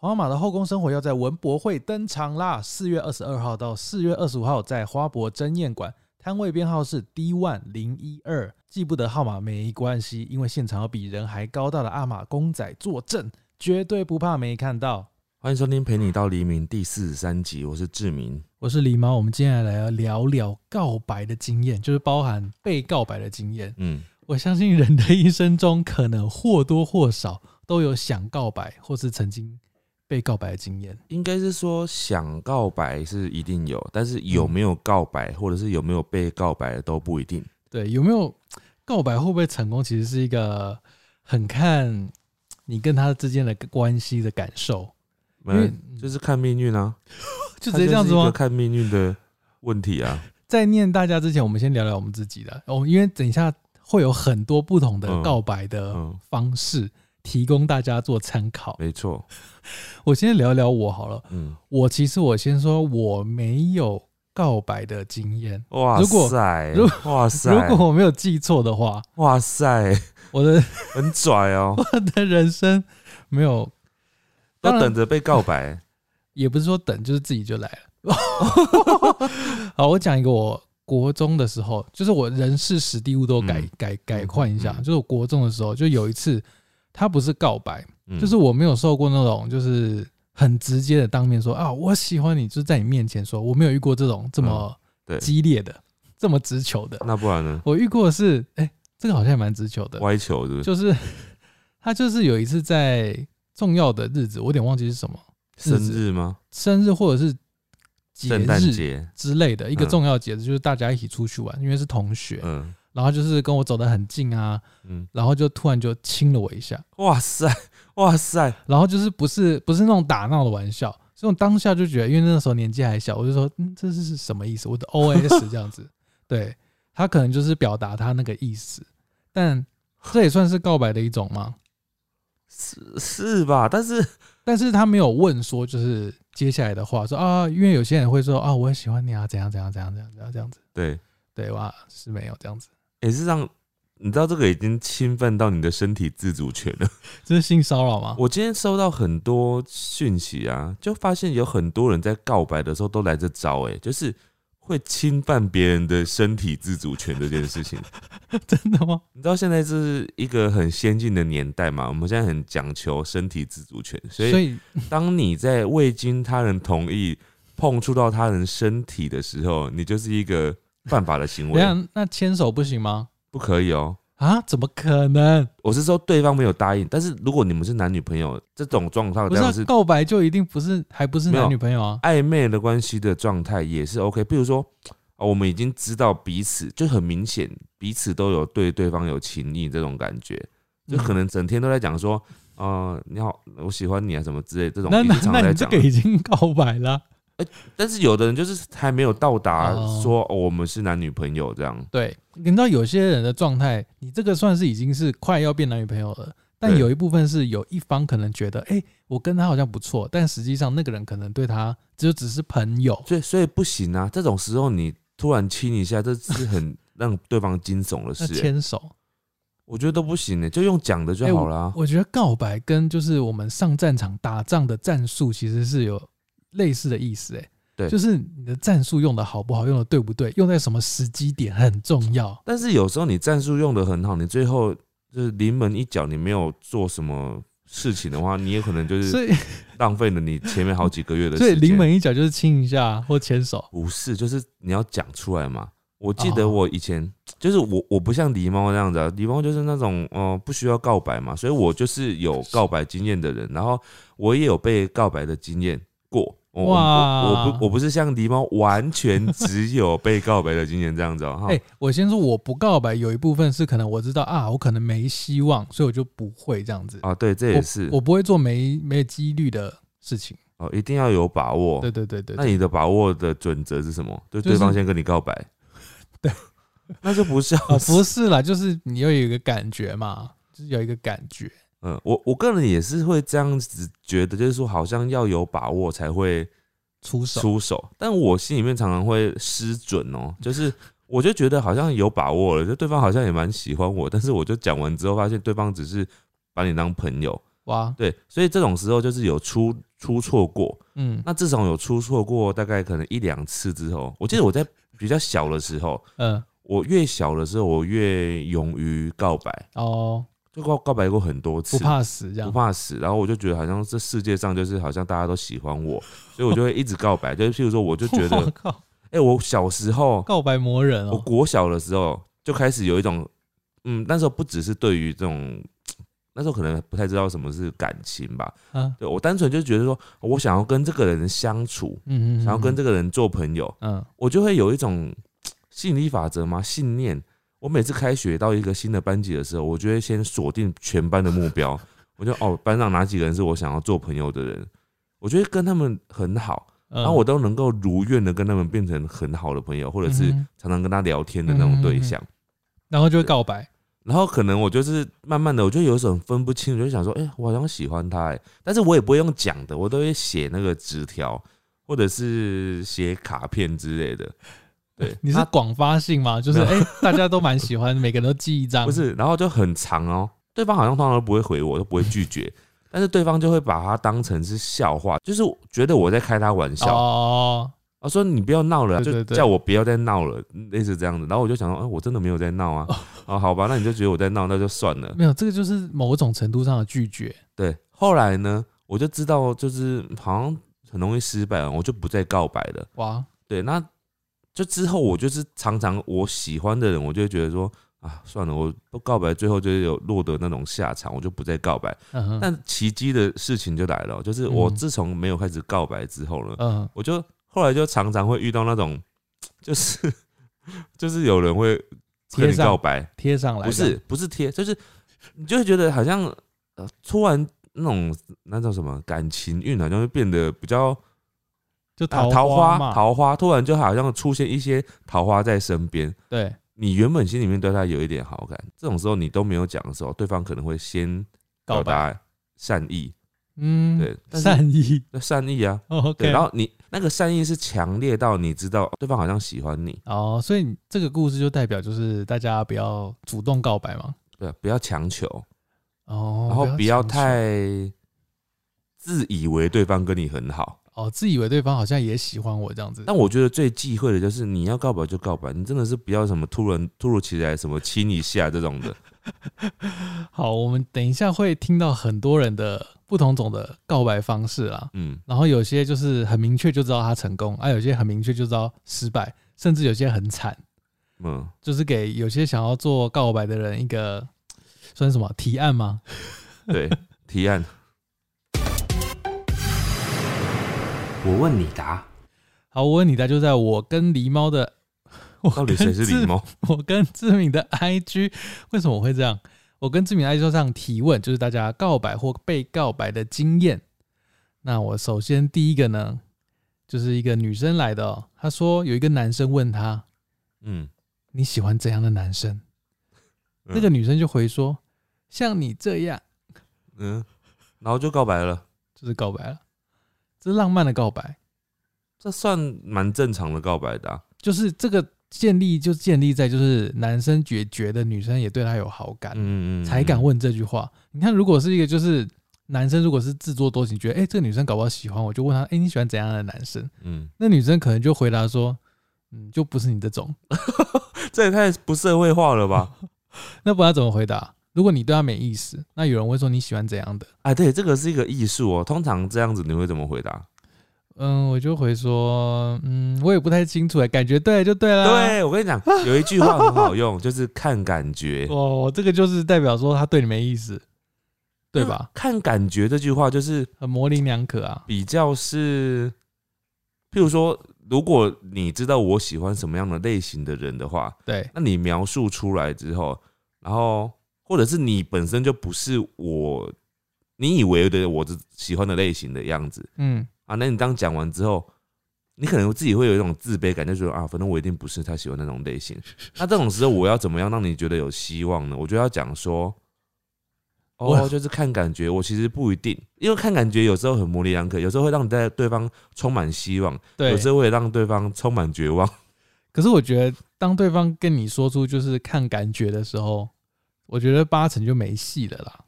皇马的后宫生活要在文博会登场啦！四月二十二号到四月二十五号，在花博争艳馆，摊位编号是 D one 零一二，记不得号码没关系，因为现场有比人还高大的阿玛公仔坐镇，绝对不怕没看到。欢迎收听《陪你到黎明》第四十三集，我是志明。我是狸猫，我们接下来要聊聊告白的经验，就是包含被告白的经验。嗯，我相信人的一生中，可能或多或少都有想告白，或是曾经被告白的经验。应该是说想告白是一定有，但是有没有告白，或者是有没有被告白都不一定。对，有没有告白会不会成功，其实是一个很看你跟他之间的关系的感受，没因为就是看命运啊，就直接这样子吗？看命运的问题啊。在念大家之前，我们先聊聊我们自己的哦，因为等一下会有很多不同的嗯告白的嗯，方式，提供大家做参考。没错。我先聊聊我好了，嗯，我其实我先说我没有告白的经验，哇如果塞，如哇塞，如果我没有记错的话，哇塞，我的 很拽哦，我的人生没有，要等着被告白。也不是说等，就是自己就来了。好，我讲一个我国中的时候，就是我人事史地物都改、嗯。改改换一下，嗯。就是我国中的时候，就有一次，他不是告白，嗯就是我没有受过那种就是很直接的当面说啊我喜欢你，就是在你面前说，我没有遇过这种这么对，激烈的、这么直球的。那不然呢？我遇过的是，哎、这个好像也蛮直球的，歪球是不是？就是他就是有一次在重要的日子，我有点忘记是什么生日吗？生日或者是节日。之类的一个嗯重要节日，就是大家一起出去玩，因为是同学，嗯然后就是跟我走得很近啊，嗯，然后就突然就亲了我一下，哇塞，哇塞，然后就是不是不是那种打闹的玩笑，所以我当下就觉得，因为那时候年纪还小，我就说，嗯，这是是什么意思？我的 O S 这样子，对他可能就是表达他那个意思，但这也算是告白的一种吗？是是吧？但是 但是他没有问说，就是接下来的话说啊，因为有些人会说啊，我也喜欢你啊，怎样怎样怎样怎样怎样这样子，对，对哇，是没有这样子，也是让你知道这个已经侵犯到你的身体自主权了。这是性骚扰吗？我今天收到很多讯息啊，就发现有很多人在告白的时候都来这招，哎，就是会侵犯别人的身体自主权这件事情。真的吗？你知道现在这是一个很先进的年代嘛？我们现在很讲求身体自主权，所以当你在未经他人同意碰触到他人身体的时候，你就是一个犯法的行为，那牵手不行吗？不可以哦。啊，怎么可能？我是说对方没有答应，但是如果你们是男女朋友，这种状况不是、告白就一定不是，还不是男女朋友啊？暧昧的关系的状态也是 OK。比如说，啊，我们已经知道彼此就很明显，彼此都有对对方有情意这种感觉，就可能整天都在讲说，呃，你好，我喜欢你啊什么之类这种，那那那你这个。已经告白了，但是有的人就是还没有到达哦说、哦我们是男女朋友这样。对，你知道有些人的状态，你这个算是已经是快要变男女朋友了，但有一部分是有一方可能觉得，哎、我跟他好像不错，但实际上那个人可能对他就只是朋友，所以所以不行啊，这种时候你突然亲一下，这是很 让对方惊悚的事、欸。牵手，我觉得都不行呢、欸就用讲的就哎好了啊。我觉得告白跟就是我们上战场打仗的战术其实是有类似的意思、哎，对就是你的战术用的好不好，用的对不对，用在什么时机点很重要。但是有时候你战术用的很好，你最后就是临门一脚，你没有做什么事情的话，你也可能就是浪费了你前面好几个月的时间。所以临门一脚就是亲一下或牵手。不是，就是你要讲出来嘛。我记得哦我以前、就是我我不像狸猫那样子、啊，狸猫就是那种呃不需要告白嘛，所以我就是有告白经验的人，然后我也有被告白的经验过。我我哇我我不我不是像狸猫完全 只有被告白的经验这样子哦、哈哎、我先说我不告白，有一部分是可能我知道啊，我可能没希望，所以我就不会这样子。啊，对，这也是我我不会做没没几率的事情。哦，一定要有把握。对对对对那你的把握的准则是什么？就就是对方先跟你告白，对，那就不是哦，不是啦，就是你要有一个感觉嘛，就是有一个感觉。嗯，我我个人也是会这样子觉得，就是说好像要有把握才会出手，出手，但我心里面常常会失准哦，就是我就觉得好像有把握了，就对方好像也蛮喜欢我，但是我就讲完之后发现对方只是把你当朋友，哇，对，所以这种时候就是有出出错过。嗯。那自从有出错过大概可能一两次之后，我记得我在比较小的时候，嗯。我越小的时候，我越勇于告白，哦，就告告白过很多次，不怕死这样不。怕死。然后我就觉得好像这世界上就是好像大家都喜欢我，所以我就会一直告白。就是譬如说，我就觉得，靠，哎、我小时候，告白魔人我哦，国小的时候就开始有一种，嗯，那时候不只是对于这种。那时候可能不太知道什么是感情吧，嗯对我单纯就觉得说，我想要跟这个人相处，嗯嗯，想要跟这这个人做朋友，嗯我就会有一种 吸引力法则嘛，信念。我每次开学到一个新的班级的时候，我就会先锁定全班的目标。我就哦，班上哪几个人是我想要做朋友的人，我觉得跟他们很好，嗯，然后我都能够如愿的跟他们变成很好的朋友，或者是常常跟他聊天的那种对象。然后就会告白，然后可能我就是慢慢的，我就有一种分不清，我就想说，哎、我好像喜欢他，哎，但是我也不会用讲的，我都会写那个纸条，或者是写卡片之类的。对，你是广发性吗？就是哎、大家都蛮喜欢，每个人都寄一张，不是，然后就很长哦。对方好像通常都不会回我，都不会拒绝，但是对方就会把它当成是笑话，就是觉得我在开他玩笑。哦，我说你不要闹了，就叫我不要再闹了，类似这样子。然后我就想说，哎、我真的没有在闹啊。哦，好吧，那你就觉得我在闹，那就算了。没有，这个就是某种程度上的拒绝。对，后来呢，我就知道就是好像很容易失败，我就不再告白了。哇，对，那就之后我就是常常我喜欢的人，我就会觉得说啊，算了，我不告白，最后就是有落得那种下场，我就不再告白。但奇迹的事情就来了，就是我嗯。自从没有开始告白之后呢，嗯，我就后来就常常会遇到那种，就是 就是有人会跟你贴告白，贴上来不是不是贴，就是你就会觉得好像呃突然那种那叫什么感情运好像会变得比较就啊桃桃花，桃花，突然就好像出现一些桃花在身边。对，你原本心里面对他有一点好感，这种时候你都没有讲的时候，对方可能会先告表达善意，嗯，对善意。那善意啊，，，OK，然后你那个善意是强烈到你知道对方好像喜欢你，哦，所以你这个故事就代表就是大家不要主动告白嘛，对，不要强求，哦，然后不要太自以为对方跟你很好。哦，自以为对方好像也喜欢我这样子，但我觉得最忌讳的就是你要告白就告白，你真的是不要什么突然突如其来什么亲一下这种的。好，我们等一下会听到很多人的不同种的告白方式啦，嗯，然后有些就是很明确就知道他成功，啊，有些很明确就知道失败，甚至有些很惨，嗯，就是给有些想要做告白的人一个算什么提案吗？对，提案。我问你答。好，我问你，答就在我跟狸猫的，我到底谁是狸猫？我跟志敏的 IG 为什么我会这样？我跟志敏 IG 上提问，就是大家告白或被告白的经验。那我首先第一个呢，就是一个女生来的、哦，她说有一个男生问她嗯，你喜欢怎样的男生？嗯那个女生就回说像你这样，嗯，然后就告白了，就是告白了，这是浪漫的告白，这算蛮正常的告白的、啊。就是这个建立就建立在就是男生觉觉得女生也对他有好感，嗯嗯，才敢问这句话。你看，如果是一个就是男生，如果是自作多情，觉得哎、诶这个女生搞不好喜欢我，就问他，哎、你喜欢怎样的男生？嗯，那女生可能就回答说，嗯，就不是你这种。这也太不社会化了吧？那不然怎么回答？如果你对他没意思，那有人会说你喜欢怎样的？哎，对，这个是一个艺术哦。通常这样子你会怎么回答？嗯，我就回说，嗯，我也不太清楚哎，感觉对就对了。，对我跟你讲，有一句话很好用，就是看感觉，哦，这个就是代表说他对你没意思，对吧？看感觉这句话就是很模棱两可啊。比较是，譬如说，如果你知道我喜欢什么样的类型的人的话，对，那你描述出来之后，然后或者是你本身就不是我你以为的我的喜欢的类型的样子嗯，啊，那你当讲完之后，你可能自己会有一种自卑感，就觉得啊，反正我一定不是他喜欢那种类型。那这种时候，我要怎么样让你觉得有希望呢？我就要讲说。哦，就是看感觉，我其实不一定，因为看感觉有时候很模棱两可，有时候会让你在对方充满希望，对有。时候会让对方充满绝望。可是我觉得，当对方跟你说出就是看感觉的时候，我觉得八成就没戏了啦。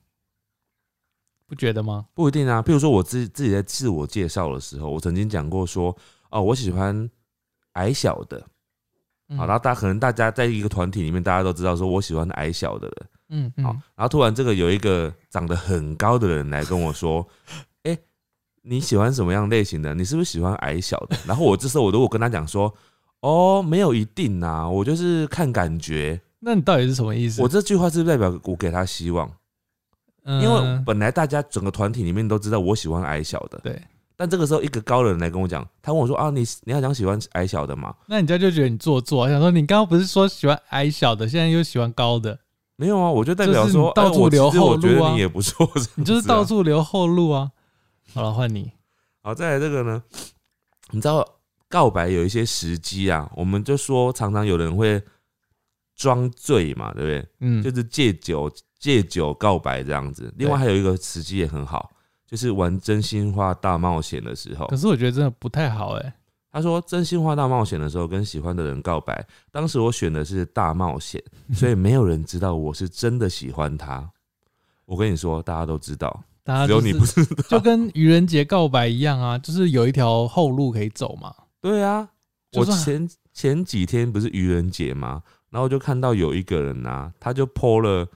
不觉得吗？不一定啊。譬如说我自自己在自我介绍的时候，我曾经讲过说，哦，我喜欢矮小的。嗯好，然后大家可能大家在一个团体里面，大家都知道说我喜欢矮小的人。好嗯好，，然后突然这个有一个长得很高的人来跟我说，哎、你喜欢什么样类型的？你是不是喜欢矮小的？然后我这时候我如果跟他讲说，哦，没有一定啊，我就是看感觉。那你到底是什么意思？我这句话是代表我给他希望？嗯因为本来大家整个团体里面都知道我喜欢矮小的，对，但这个时候一个高人来跟我讲，他问我说啊，你你要讲喜欢矮小的吗？那人家就觉得你做作，想说你刚刚不是说喜欢矮小的，现在又喜欢高的，没有啊，我就代表就是说，到处留后我觉路啊得你也不错，你就是到处留后路啊。好了，换你。好，再来这个呢，你知道告白有一些时机啊，我们就说常常有人会装醉嘛，对不对？嗯，就是借酒借酒告白这样子。另外还有一个时机也很好，就是玩真心话大冒险的时候可。是我觉得真的不太好哎、他说真心话大冒险的时候跟喜欢的人告白，当时我选的是大冒险，所以没有人知道我是真的喜欢他。我跟你说，大家都知道，只有大家就是你不知道。就跟愚人节告白一样啊，就是有一条后路可以走嘛。对啊，我前前几天不是愚人节吗？然后就看到有一个人啊，他就 PO 了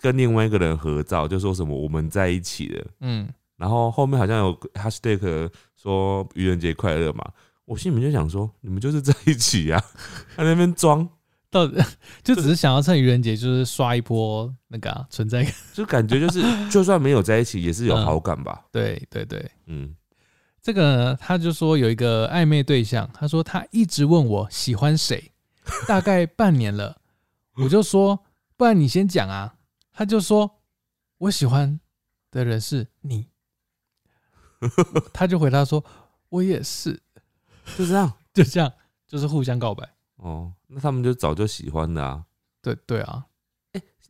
跟另外一个人合照，就说什么我们在一起了，嗯，然后后面好像有 hashtag 说愚人节快乐嘛。我心里面就想说，你们就是在一起呀、他 在那边装，到底 就只是想要趁愚人节就是刷一波那个、啊、存在感。就感觉就是就算没有在一起，也是有好感吧。对对对，嗯，这个呢，他就说有一个暧昧对象，他说他一直问我喜欢谁，大概半年了，我就说不然你先讲啊，他就说我喜欢的人是你，他就回答说我也是，就这样。就这样，就是互相告白。哦，那他们就早就喜欢了啊。对对啊，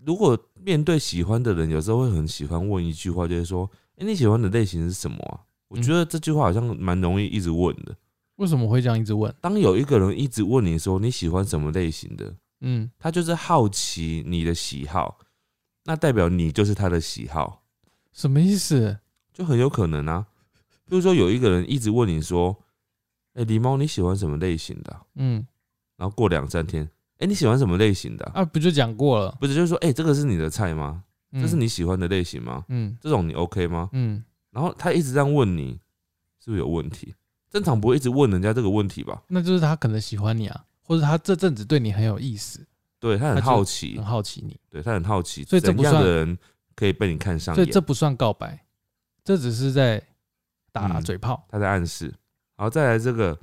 如果面对喜欢的人，有时候会很喜欢问一句话，就是说：“哎、你喜欢的类型是什么啊？”我觉得这句话好像蛮容易一直问的。为什么会这样一直问？当有一个人一直问你说你喜欢什么类型的，嗯，他就是好奇你的喜好，那代表你就是他的喜好，什么意思？就很有可能啊。比如说有一个人一直问你说：“哎、狸猫你喜欢什么类型的啊、嗯然后过两三天，哎、你喜欢什么类型的啊、啊，不就讲过了？不是，就是说，哎、这个是你的菜吗？嗯这是你喜欢的类型吗？嗯这种你 OK 吗？嗯，然后他一直这样问你，是不是有问题？正常不会一直问人家这个问题吧？那就是他可能喜欢你啊，或者他这阵子对你很有意思，对他很好奇很，好奇你，对他很好奇，所以这怎样的人可以被你看上眼？所以这不算告白，这只是在打嗯嘴炮。他在暗示。好，再来这个，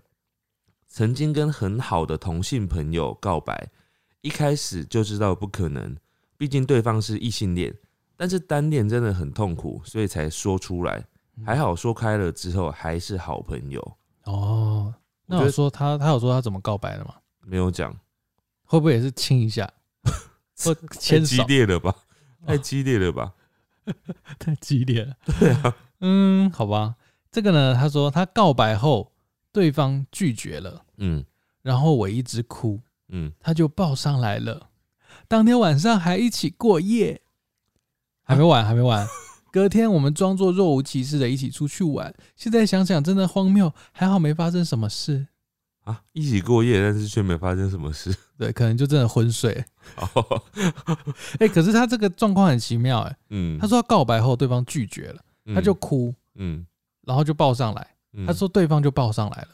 曾经跟很好的同性朋友告白，一开始就知道不可能，毕竟对方是异性恋，但是单恋真的很痛苦，所以才说出来。还好说开了之后还是好朋友，哦，那我说他他有说他怎么告白的吗？没有讲，会不会也是亲一下 或太激牵手？烈了吧？太哦激烈了吧？太激烈了。对啊，嗯，好吧。这个呢，他说他告白后，对方拒绝了，嗯然后我一直哭，嗯，他就抱上来了。当天晚上还一起过夜，还没完，还没完。隔天我们装作若无其事的一起出去玩。现在想想真的荒谬，还好没发生什么事。啊，一起过夜，但是却没发生什么事。对，可能就真的昏睡。哦，哎、可是他这个状况很奇妙、哎，嗯，他说他告白后对方拒绝了，嗯他就哭，嗯，然后就抱上来。嗯他说对方就抱上来了，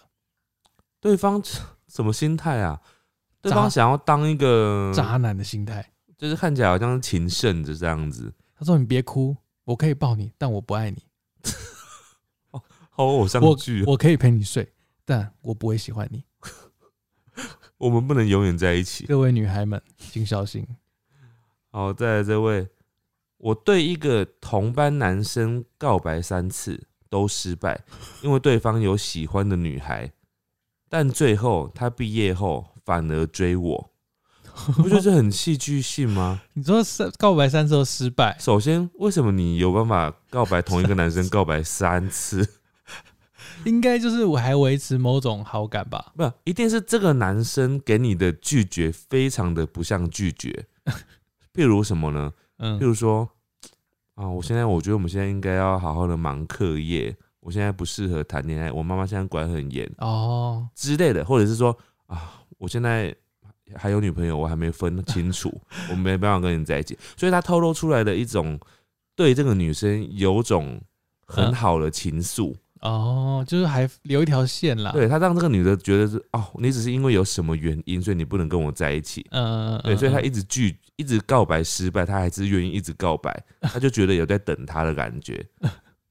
对方什么心态啊？对方想要当一个渣男的心态。就是看起来好像是情圣的这样子，他说你别哭，我可以抱你，但我不爱你。好偶像我剧哦。我可以陪你睡，但我不会喜欢你。我们不能永远在一起。各位女孩们，请小心。好，再来这位，我对一个同班男生告白三次都失败，因为对方有喜欢的女孩，但最后他毕业后反而追我，不觉得这很戏剧性吗？你说三告白三次都失败，首先，为什么你有办法告白同一个男生告白三次？应该就是我还维持某种好感吧？不，一定是这个男生给你的拒绝非常的不像拒绝。譬如什么呢？嗯譬，如说，啊，我现在我觉得我们现在应该要好好的忙课业，我现在不适合谈恋爱，我妈妈现在管很严哦，之类的，或者是说啊，我现在还有女朋友，我还没分清楚，我没办法跟你在一起，所以他透露出来的一种对这个女生有种很嗯好的情愫，哦，就是还留一条线啦。对他让这个女的觉得是哦，你只是因为有什么原因，所以你不能跟我在一起。嗯，嗯，对，所以他嗯一直拒，一直告白失败，他还是愿意一直告白，他就觉得有在等他的感觉。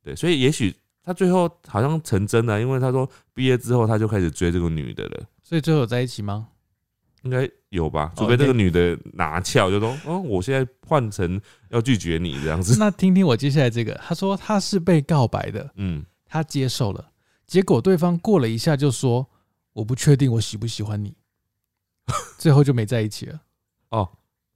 对，所以也许他最后好像成真了，因为他说毕业之后他就开始追这个女的了，所以最后有在一起吗？应该有吧？哦除非这个女的拿翘，就说哦，我现在换成要拒绝你这样子。那听听我接下来这个，他说他是被告白的，嗯，他接受了，结果对方过了一下就说我不确定我喜不喜欢你，最后就没在一起了。哦，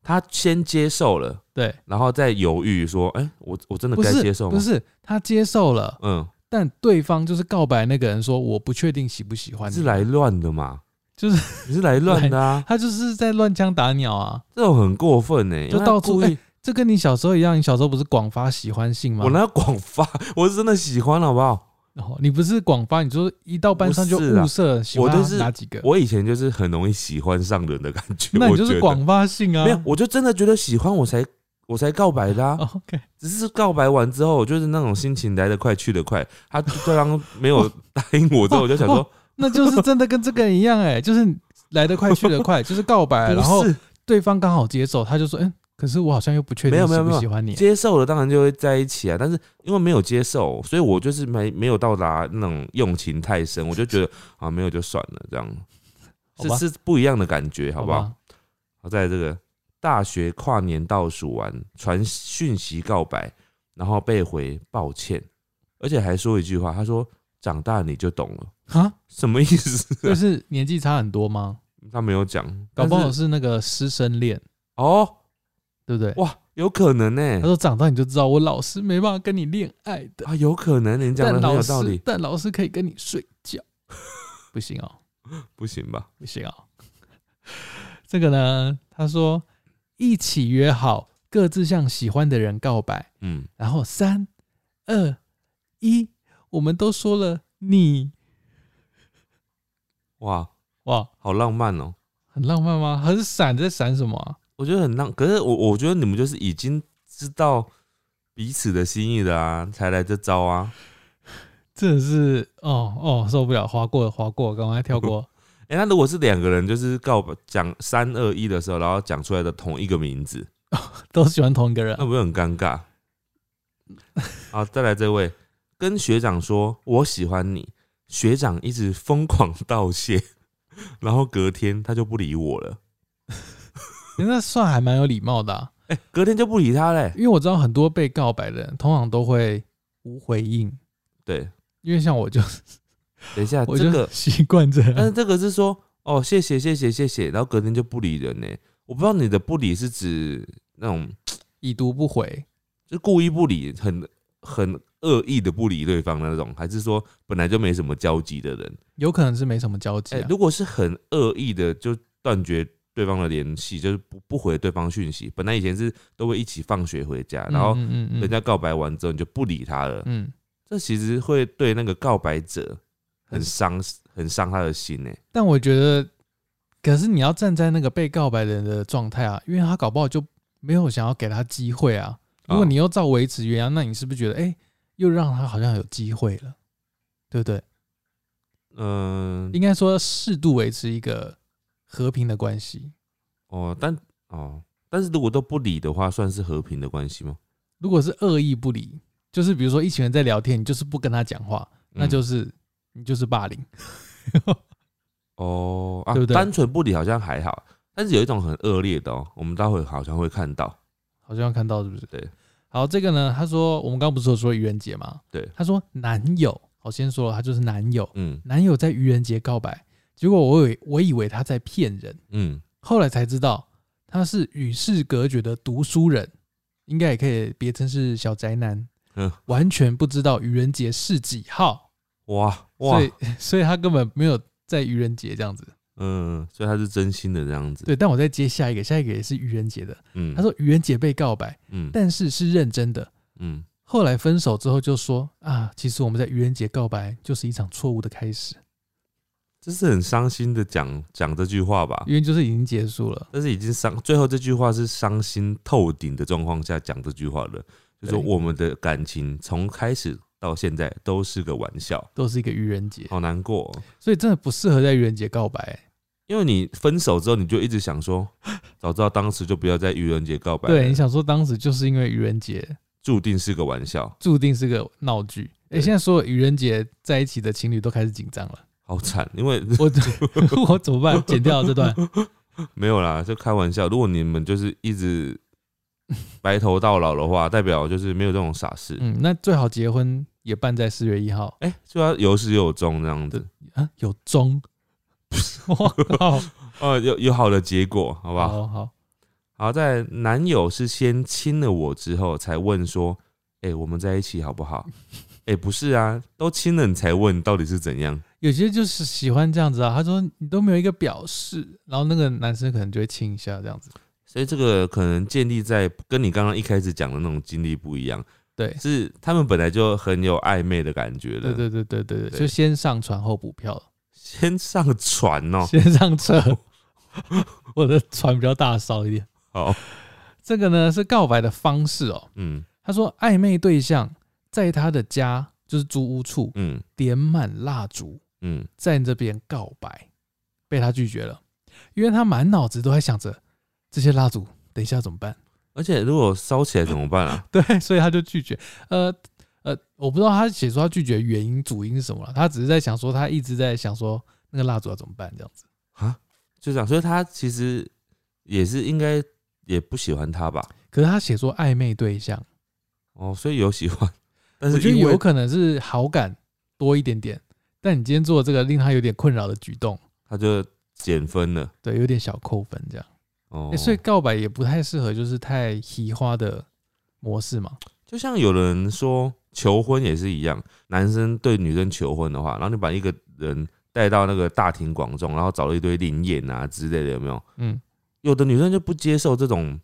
他先接受了，对，然后再犹豫说，哎、我我真的该接受吗？不，是他接受了，嗯，但对方就是告白那个人说我不确定喜不喜欢你，是来乱的嘛？就是你是来乱的啊，他就是在乱枪打鸟啊。这种很过分呢、就到处这跟你小时候一样，你小时候不是广发喜欢信吗？我哪有广发？我是真的喜欢，好不好？哦，你不是广发，你说一到班上就物色喜欢我就是哪几个？我以前就是很容易喜欢上人的感觉。那你我就是广发信啊。没有，我就真的觉得喜欢，我才我才告白的啊。哦 OK，只是告白完之后，我就是那种心情来得快去得快。他对方没有答应我之后，我就想说，那就是真的跟这个人一样哎、就是来得快去得快，就是告白，然后对方刚好接受，他就说，嗯，可是我好像又不确定喜没有没有没有不喜欢你。接受了，当然就会在一起啊。但是因为没有接受，所以我就是没没有到达那种用情太深，我就觉得啊，没有就算了，这样是是不一样的感觉，好不好？好，在这个大学跨年倒数完，传讯息告白，然后被回抱歉，而且还说一句话，他说：“长大你就懂了。啊，”什么意思、就？是年纪差很多吗？他没有讲，搞不好是是那个师生恋，哦，对不对？哇，有可能呢、他说长大你就知道，我老师没办法跟你恋爱的，啊，有可能，你讲的很有道理，但老师可以跟你睡觉，不行哦。不行吧？不行啊、这个呢，他说一起约好各自向喜欢的人告白，嗯，然后三二一，我们都说了你，哇，哇，好浪漫哦、很浪漫吗？很闪在闪什么啊、我觉得很浪，可是我我觉得你们就是已经知道彼此的心意了啊，才来这招啊。真的是哦哦受不了，划过划过，赶快跳过。哎、那如果是两个人，就是告白讲三二一的时候，然后讲出来的同一个名字，都喜欢同一个人那，不是很尴尬？好，再来这位，跟学长说我喜欢你，学长一直疯狂道谢，然后隔天他就不理我了，那算还蛮有礼貌的、啊，哎、隔天就不理他嘞。因为我知道很多被告白的人通常都会无回应，对，因为像我就 等一下，这个，习惯这样。但是这个是说哦，谢谢谢谢谢谢，然后隔天就不理人呢。我不知道你的不理是指那种已读不回，就故意不理，很很恶意的不理对方的那种，还是说本来就没什么交集的人？有可能是没什么交集。如果是很恶意的，就断绝对方的联系，就是不不回对方讯息。本来以前是都会一起放学回家，然后人家告白完之后你就不理他了，嗯，这其实会对那个告白者很伤，很伤他的心呢。但我觉得，可是你要站在那个被告白的人的状态啊，因为他搞不好就没有想要给他机会啊。如果哦你又照维持原样，那你是不是觉得，哎、又让他好像有机会了，对不对？嗯、应该说适度维持一个和平的关系。哦，但哦，但是如果都不理的话，算是和平的关系吗？如果是恶意不理，就是比如说一群人在聊天，你就是不跟他讲话，那嗯就是你就是霸凌。哦啊，对不对单纯不理好像还好，但是有一种很恶劣的哦，我们待会好像会看到。好像看到是不是？对。好，这个呢，他说我们刚刚不是有说愚人节吗？对。他说男友，我先说了，他就是男友，嗯。男友在愚人节告白，结果我以为我以为他在骗人，嗯，后来才知道他是与世隔绝的读书人，应该也可以别称是小宅男，嗯。完全不知道愚人节是几号，哇哇。所，以 所以他根本没有在愚人节这样子。嗯，所以他是真心的这样子。对，但我再接下一个，下一个也是愚人节的。嗯，他说愚人节被告白，嗯但是是认真的。嗯，后来分手之后就说啊，其实我们在愚人节告白就是一场错误的开始，这是很伤心的讲讲这句话吧？因为就是已经结束了。但是已经伤，最后这句话是伤心透顶的状况下讲这句话了，就说我们的感情从开始到现在都是个玩笑，都是一个愚人节，好难过哦、所以真的不适合在愚人节告白。因为你分手之后，你就一直想说，早知道当时就不要在愚人节告白了，对，你想说当时就是因为愚人节注定是个玩笑，注定是个闹剧。哎、对现在所有愚人节在一起的情侣都开始紧张了，好惨。因为我 我怎么办？剪掉这段。没有啦，就开玩笑。如果你们就是一直白头到老的话，代表就是没有这种傻事。嗯，那最好结婚也办在四月一号哎、就要有始有终这样子，啊，有钟。我靠，哦，有有好的结果，好不好？好好，好在男友是先亲了我之后才问说，哎、我们在一起好不好？哎、不是啊，都亲了你才问到底是怎样？有些就是喜欢这样子啊。他说你都没有一个表示，然后那个男生可能就会亲一下这样子。所以这个可能建立在跟你刚刚一开始讲的那种经历不一样，对，是他们本来就很有暧昧的感觉了。对对对对对对，对就先上船后补票，先上船哦、先上车。我的船比较大，少一点。好，这个呢是告白的方式哦。嗯他说暧昧对象在他的家，就是租屋处，嗯点满蜡烛，嗯，在这边告白，被他拒绝了，因为他满脑子都在想着这些蜡烛等一下怎么办。而且如果烧起来怎么办啊？对，所以他就拒绝。呃呃，我不知道他写说他拒绝原因主因是什么了，他只是在想说他一直在想说那个蜡烛要怎么办这样子。啊，就这样，所以他其实也是应该也不喜欢他吧？可是他写说暧昧对象，哦，所以有喜欢，但我觉得有可能是好感多一点点，但你今天做这个令他有点困扰的举动，他就减分了。对，有点小扣分这样。哦，欸所以告白也不太适合，就是太奇花的模式嘛。就像有人说求婚也是一样，男生对女生求婚的话，然后你把一个人带到那个大庭广众，然后找了一堆灵眼啊之类的，有没有？嗯，有的女生就不接受这种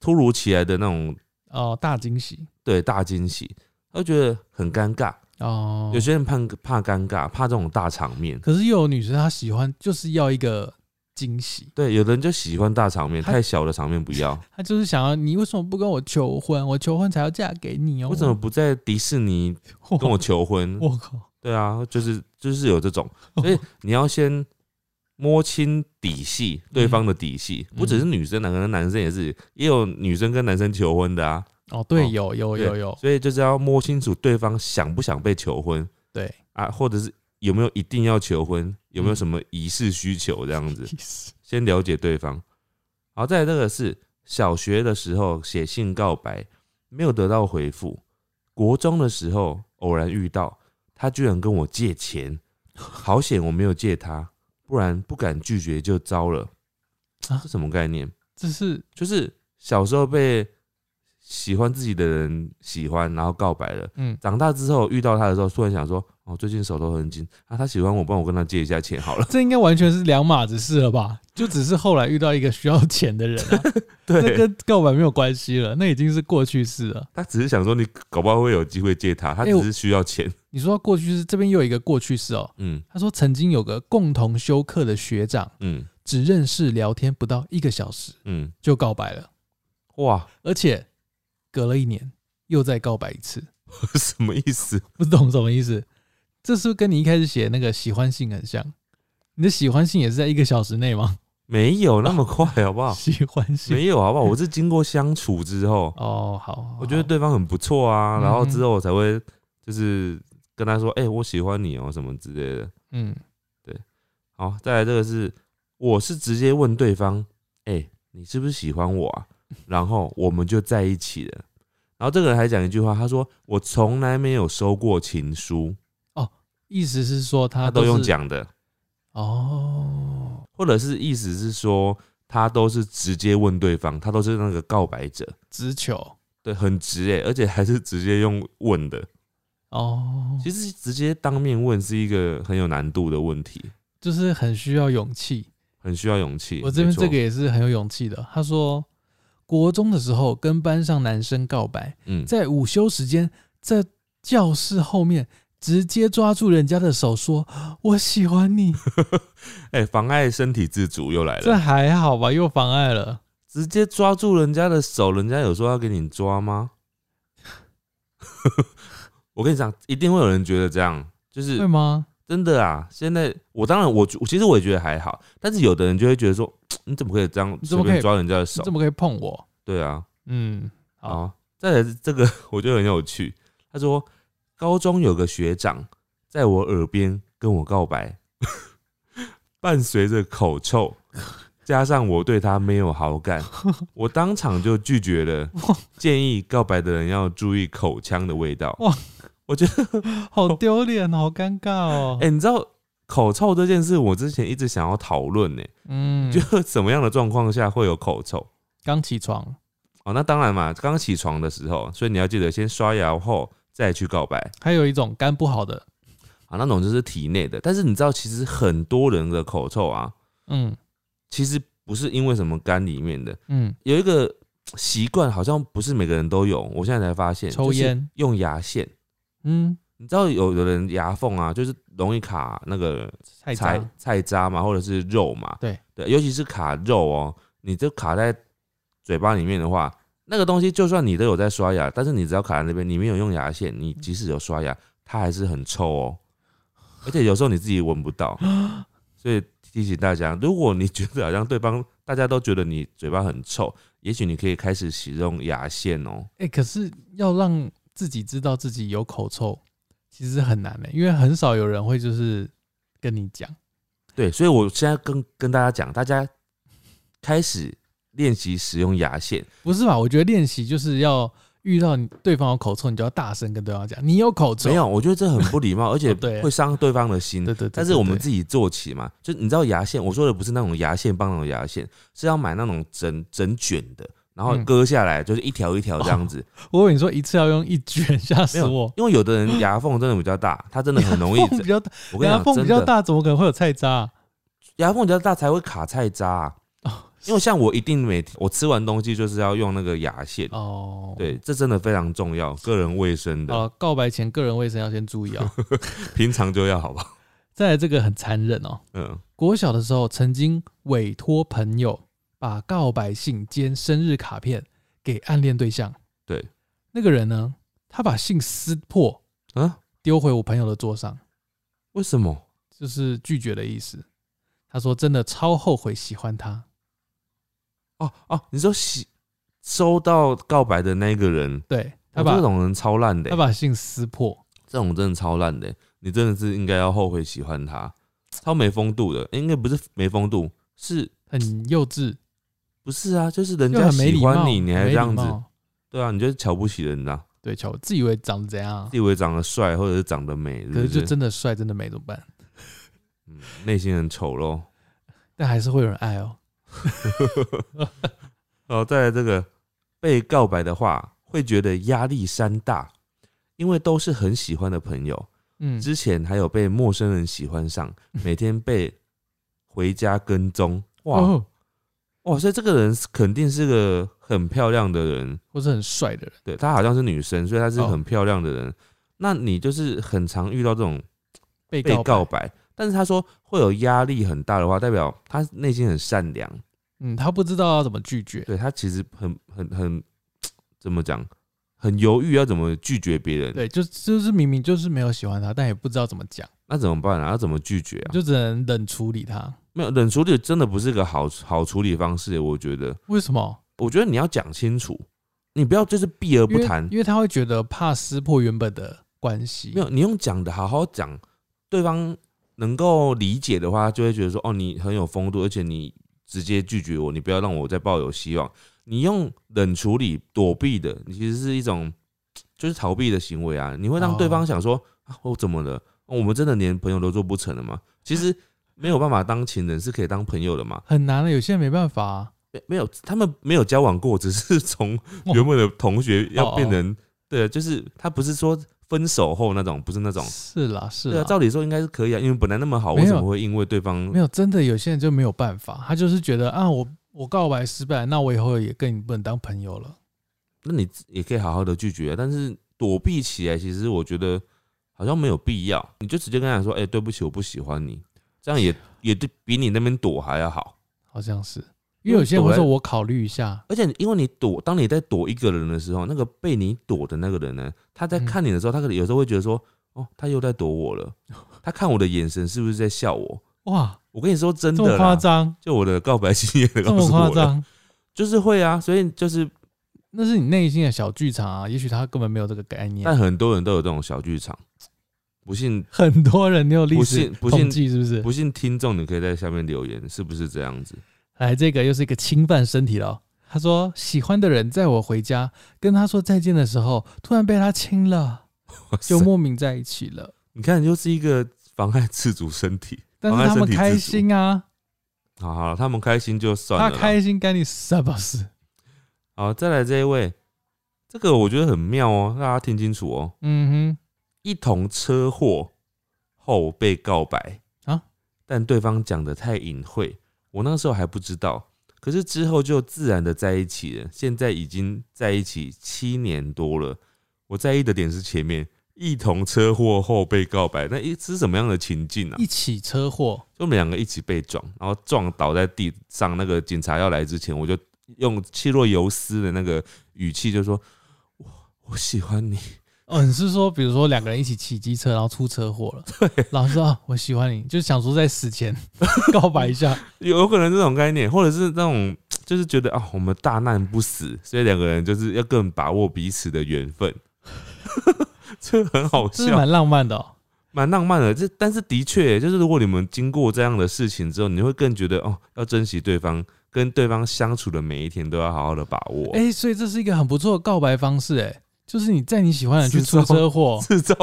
突如其来的那种哦，大惊喜对大惊喜，她就觉得很尴尬。哦。有些人怕怕尴尬，怕这种大场面。可是又有女生她喜欢，就是要一个惊喜，对，有的人就喜欢大场面，太小的场面不要。他就是想要你为什么不跟我求婚？我求婚才要嫁给你哦。为什么不在迪士尼跟我求婚？我靠，对啊，就是就是有这种，所以你要先摸清底细，对方的底细，嗯不只是女生，可能男生也是，也有女生跟男生求婚的啊。哦，对，哦有有有有，所以就是要摸清楚对方想不想被求婚对，啊，或者是有没有一定要求婚，有没有嗯什么仪式需求这样子，先了解对方。好，再来这个是小学的时候写信告白，没有得到回复，国中的时候偶然遇到，他居然跟我借钱，好险我没有借他，不然不敢拒绝就糟了。啊这什么概念？这是就是小时候被喜欢自己的人喜欢，然后告白了。嗯，长大之后遇到他的时候，突然想说，哦，最近手头很紧啊，他喜欢我，帮我跟他借一下钱好了。这应该完全是两码子事了吧？就只是后来遇到一个需要钱的人啊，那对，跟告白没有关系了，那已经是过去式了。他只是想说你搞不好会有机会借他，他只是需要钱。你说到过去式，这边又有一个过去式哦。嗯他说曾经有个共同修课的学长，嗯只认识聊天不到一个小时嗯，就告白了，哇，而且隔了一年又再告白一次，什么意思？不懂什么意思？这是不是跟你一开始写那个喜欢信很像？你的喜欢信也是在一个小时内吗？没有那么快，好不好？喜欢信没有，好不好？我是经过相处之后，哦，好，好我觉得对方很不错啊，嗯然后之后我才会就是跟他说，哎，我喜欢你哦，什么之类的。嗯，对好，再来这个是，我是直接问对方，哎，你是不是喜欢我啊？然后我们就在一起了。然后这个人还讲一句话，他说我从来没有收过情书，哦意思是说他他都用讲的。哦，或者是意思是说，他都是直接问对方，他都是那个告白者，直球对，很直诶，而且还是直接用问的。哦，其实直接当面问是一个很有难度的问题，就是很需要勇气。很需要勇气。我这边这个也是很有勇气的。他说，国中的时候跟班上男生告白，嗯，在午休时间在教室后面直接抓住人家的手说：“我喜欢你。哎、妨碍身体自主又来了”这了，还好吧？又妨碍了。直接抓住人家的手，人家有说要给你抓吗？我跟你讲，一定会有人觉得这样，就是会吗？真的啊。现在我当然我我其实我也觉得还好，但是有的人就会觉得说，你怎么可以这样你怎么可以随便抓人家的手怎？么可以碰我？对啊，嗯，好，好，再来这个 我觉得很有趣。他说，高中有个学长在我耳边跟我告白，伴随着口臭，加上我对他没有好感，我当场就拒绝了。建议告白的人要注意口腔的味道。哇，我觉得，好丢脸，好尴尬哦。哎、你知道口臭这件事，我之前一直想要讨论呢，嗯，就什么样的状况下会有口臭？刚起床，哦，那当然嘛，刚起床的时候，所以你要记得先刷牙后再去告白。还有一种肝不好的，啊，那种就是体内的。但是你知道，其实很多人的口臭啊，嗯其实不是因为什么肝里面的，嗯，有一个习惯，好像不是每个人都有。我现在才发现，抽烟就是用牙线。嗯，你知道有的人牙缝啊，就是容易卡那个菜菜渣嘛，或者是肉嘛。对对，尤其是卡肉哦，你就卡在嘴巴里面的话，那个东西就算你都有在刷牙，但是你只要卡在那边，你没有用牙线，你即使有刷牙，它还是很臭哦。而且有时候你自己闻不到，所以提醒大家，如果你觉得好像对方大家都觉得你嘴巴很臭，也许你可以开始使用牙线哦。哎、可是要让自己知道自己有口臭，其实很难的、因为很少有人会就是跟你讲。对，所以我现在跟跟大家讲，大家开始练习使用牙线。不是吧？我觉得练习就是要遇到你对方有口臭，你就要大声跟对方讲你有口臭。没有，我觉得这很不礼貌，而且会伤对方的心。对，对对对。但是我们自己做起嘛，就你知道牙线，我说的不是那种牙线棒那种牙线，是要买那种整整卷的，然后嗯割下来就是一条一条这样子。我跟你说一次要用一卷，吓死我！，因为有的人牙缝真的比较大，它真的很容易 比较大，牙我跟你讲，牙缝比较大，怎么可能会有菜渣、啊？牙缝比较大才会卡菜渣啊、哦因为像我一定每天我吃完东西就是要用那个牙线，哦，，对，这真的非常重要，个人卫生的，啊，告白前个人卫生要先注意哦。平常就要好吧。再来这个很残忍哦，嗯，国小的时候曾经委托朋友把告白信兼生日卡片给暗恋对象。对，那个人呢，他把信撕破，啊，丢回我朋友的桌上，为什么？就是拒绝的意思。他说真的超后悔喜欢他。哦哦，你说喜收到告白的那个人，对他把他这种人超烂的欸、他把信撕破，这种真的超烂的欸、你真的是应该要后悔喜欢他，超没风度的，应该不是没风度，是很幼稚，不是啊？就是人家喜欢你，你还没这样子，对啊，你就是瞧不起人呐、对，瞧，自以为长得怎样啊自，以为长得帅或者是长得美，可是就？真的帅，真的美怎么办？嗯内心很丑陋。但还是会有人爱哦。哦，再来这个被告白的话，会觉得压力山大，因为都是很喜欢的朋友。嗯，之前还有被陌生人喜欢上，每天被回家跟踪。哇、哦，哇，所以这个人肯定是个很漂亮的人，或是很帅的人，对她好像是女生，所以她是哦。很漂亮的人。那你就是很常遇到这种 被被告白，告白，但是他说会有压力很大的话，代表他内心很善良，嗯，他不知道要怎么拒绝，对他其实很很很 怎么讲，很犹豫要怎么拒绝别人，对，就就是明明就是没有喜欢他，但也不知道怎么讲，那怎么办啊？要怎么拒绝啊？就只能冷处理他。没有冷处理真的不是个好好处理方式，我觉得，为什么？我觉得你要讲清楚，你不要就是避而不谈，因为他会觉得怕撕破原本的关系。没有你用讲的好好讲，对方能够理解的话，就会觉得说哦，你很有风度，而且你直接拒绝我，你不要让我再抱有希望。你用冷处理躲避的，你其实是一种就是逃避的行为啊！你会让对方想说、啊，我怎么了？我们真的连朋友都做不成了吗？其实没有办法当情人，是可以当朋友的嘛？很难的，有些人没办法、啊。没没有，他们没有交往过，只是从哦原本的同学要变哦成对，就是他不是说分手后那种，不是那种。是啦，是对啊，照理说应该是可以啊，因为本来那么好，为什么会因为对方没有真的有些人就没有办法，他就是觉得啊，我我告白失败，那我以后也跟你不能当朋友了。那你也可以好好的拒绝，但是躲避起来，其实我觉得好像没有必要。你就直接跟他讲说，哎、对不起，我不喜欢你，这样也也对比你那边躲还要好。好像是，因为有些人会说我考虑一下，而且因为你躲，当你在躲一个人的时候，那个被你躲的那个人呢，他在看你的时候，他可能有时候会觉得说，哦，他又在躲我了。他看我的眼神是不是在笑我？哇，我跟你说真的，夸张，就我的告白经验的这么夸张，就是会啊，所以就是，那是你内心的小剧场啊。也许他根本没有这个概念。但很多人都有这种小剧场，不信很多人，你有历不史信不信统计是不是？不信听众，你可以在下面留言，是不是这样子？来，这个又是一个侵犯身体了哦。他说喜欢的人在我回家跟他说再见的时候，突然被他亲了，就莫名在一起了。你看，就是一个妨碍自主身体。但是他们开心啊，好好，他们开心就算了他。开心干你什么事？好，再来这一位，这个我觉得很妙哦，大家听清楚哦。嗯一同车祸后被告白啊，但对方讲的太隐晦，我那时候还不知道。可是之后就自然的在一起了，现在已经在一起七年多了。我在意的点是前面一同车祸后被告白，那一是什么样的情境啊，？一起车祸，就我们两个一起被撞，然后撞倒在地上。那个警察要来之前，我就用气若游丝的那个语气就说：“我我喜欢你。哦，你是说，比如说两个人一起骑机车，然后出车祸了，对，然后说、啊、我喜欢你，就是想说在死前 告白一下，”有有可能这种概念，或者是那种就是觉得啊，我们大难不死，所以两个人就是要更把握彼此的缘分。这很好笑，这是蛮浪漫的哦。蛮浪漫的。这但是的确，就是如果你们经过这样的事情之后，你会更觉得哦，要珍惜对方，跟对方相处的每一天都要好好的把握。哎、所以这是一个很不错的告白方式，哎，就是你在你喜欢的人去出车祸，制造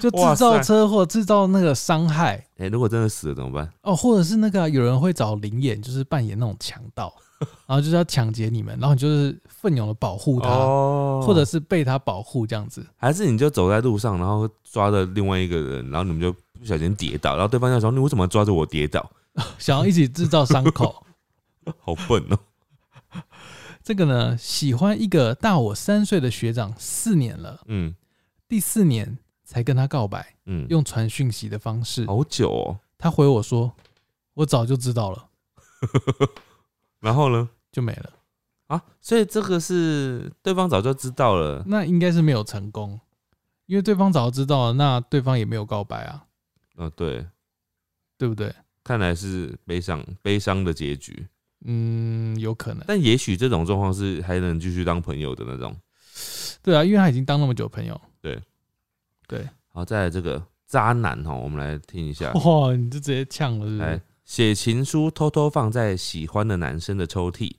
就制造车祸，制造那个伤害哎、如果真的死了怎么办？哦，或者是那个有人会找灵眼，就是扮演那种强盗，然后就是要抢劫你们，然后你就是奋勇的保护他，哦或者是被他保护这样子。还是你就走在路上，然后抓着另外一个人，然后你们就不小心跌倒，然后对方就说：“你为什么抓着我跌倒 想要一起制造伤口。？”好笨哦、这个呢，喜欢一个大我三岁的学长四年了，嗯第四年才跟他告白，嗯，用传讯息的方式。好久哦。他回我说：“我早就知道了。然后呢？”就没了。啊，所以这个是对方早就知道了。那应该是没有成功，因为对方早就知道了，那对方也没有告白啊，呃，对，对不对？看来是悲伤悲伤的结局。嗯，有可能。但也许这种状况是还能继续当朋友的那种。对啊，因为他已经当那么久朋友。对对，好，再来这个渣男哈，我们来听一下。哇，你就直接呛了，是不来是？写情书偷偷放在喜欢的男生的抽屉，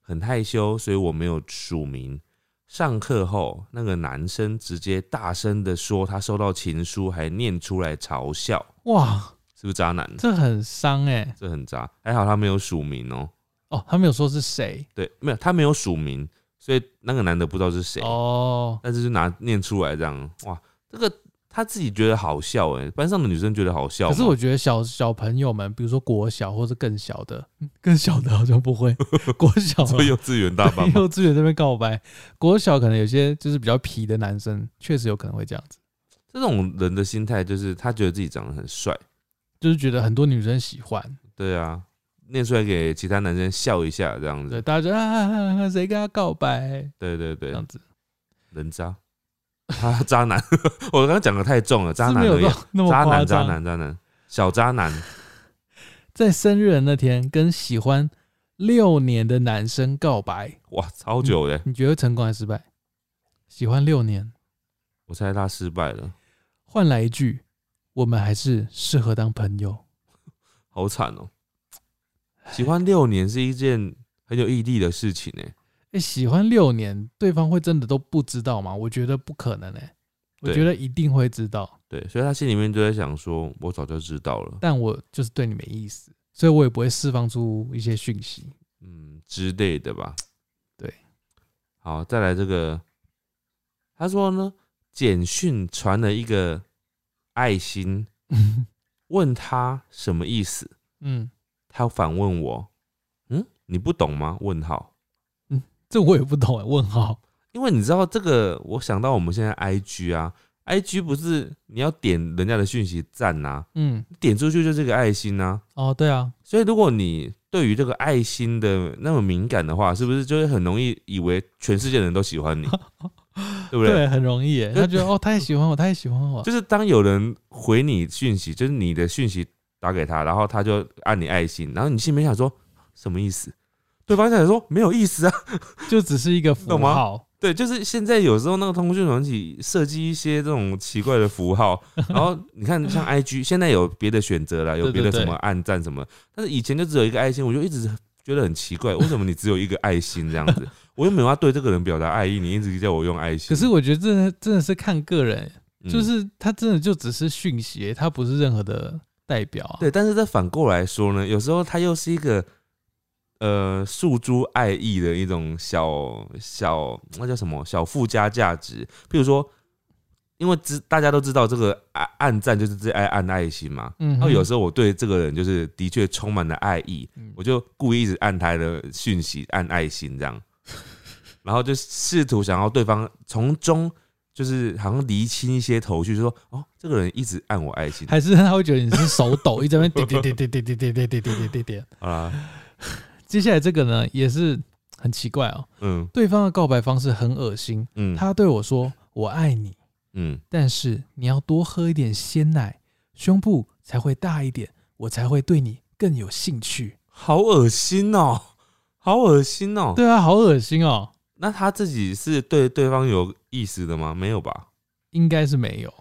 很害羞，所以我没有署名。上课后，那个男生直接大声的说他收到情书，还念出来嘲笑，哇，是不是渣男？这很伤哎、这很渣，还好他没有署名哦、哦，他没有说是谁。对，没有他没有署名，所以那个男的不知道是谁，哦，但是就拿念出来这样，哇，这个他自己觉得好笑哎、班上的女生觉得好笑吗，可是我觉得小小朋友们，比如说国小或者更小的，嗯更小的好像不会，国小啊。做幼稚园大班吗？幼稚园这边告白，国小可能有些就是比较皮的男生，确实有可能会这样子，这种人的心态就是他觉得自己长得很帅。就是觉得很多女生喜欢，对啊，念出来给其他男生笑一下，这样对，子。大家就啊，谁跟他告白？对对对。这，样子，人渣，他 渣男，我刚刚讲的太重了，渣男渣男渣。男渣男，小渣男，在生日的那天，跟喜欢六年的男生告白，哇，超久的，你觉得成功还是失败？喜欢六年，我猜他失败了，换来一句，我们还是适合当朋友。好惨哦。喜欢六年是一件很有毅力的事情哎，哎、喜欢六年，对方会真的都不知道吗？我觉得不可能哎、我觉得一定会知道，对，所以他心里面就在想说，我早就知道了，但我就是对你没意思，所以我也不会释放出一些讯息。嗯之类的吧。对，好，再来这个，他说呢，简讯传了一个爱心，问他什么意思，嗯，他反问我，嗯，你不懂吗？问号。嗯这我也不懂哎，问号。因为你知道这个，我想到我们现在 I G 啊，I G 不是你要点人家的讯息赞呐、嗯，点出去就是个爱心呐、哦，对啊，所以如果你对于这个爱心的那么敏感的话，是不是就会很容易以为全世界的人都喜欢你，对不对？对，很容易耶。他觉得哦，他也喜欢我，他也喜欢我。就是当有人回你讯息，就是你的讯息打给他，然后他就按你爱心，然后你心里面想说什么意思？对方想说没有意思啊，就只是一个符号。对，就是现在有时候那个通讯软体设计一些这种奇怪的符号，然后你看像 IG 现在有别的选择了，有别的什么暗赞什么，但是以前就只有一个爱心，我就一直觉得很奇怪，为什么你只有一个爱心这样子？我又没有要对这个人表达爱意，你一直叫我用爱心。可是我觉得真的真的是看个人，嗯就是他真的就只是讯息，他不是任何的代表啊。对，但是这反过来说呢，有时候它又是一个呃诉诸爱意的一种小小那叫什么小附加价值。譬如说，因为知大家都知道这个按按赞就是最爱按爱心嘛，然后有时候我对这个人就是的确充满了爱意，嗯我就故意一直按他的讯息按爱心这样，然后就试图想要对方从中。就是好像厘清一些头绪，就说哦，这个人一直按我爱心，还是他会觉得你是手抖，一直在那边点点点点点点点点点点点点。好啦，接下来这个呢，也是很奇怪哦。嗯对方的告白方式很恶心，嗯，他对我说：“我爱你，嗯，但是你要多喝一点鲜奶，胸部才会大一点，我才会对你更有兴趣。好恶心哦，好恶心哦”。对啊，好恶心哦，那他自己是对对方有意思的吗？没有吧？应该是没有，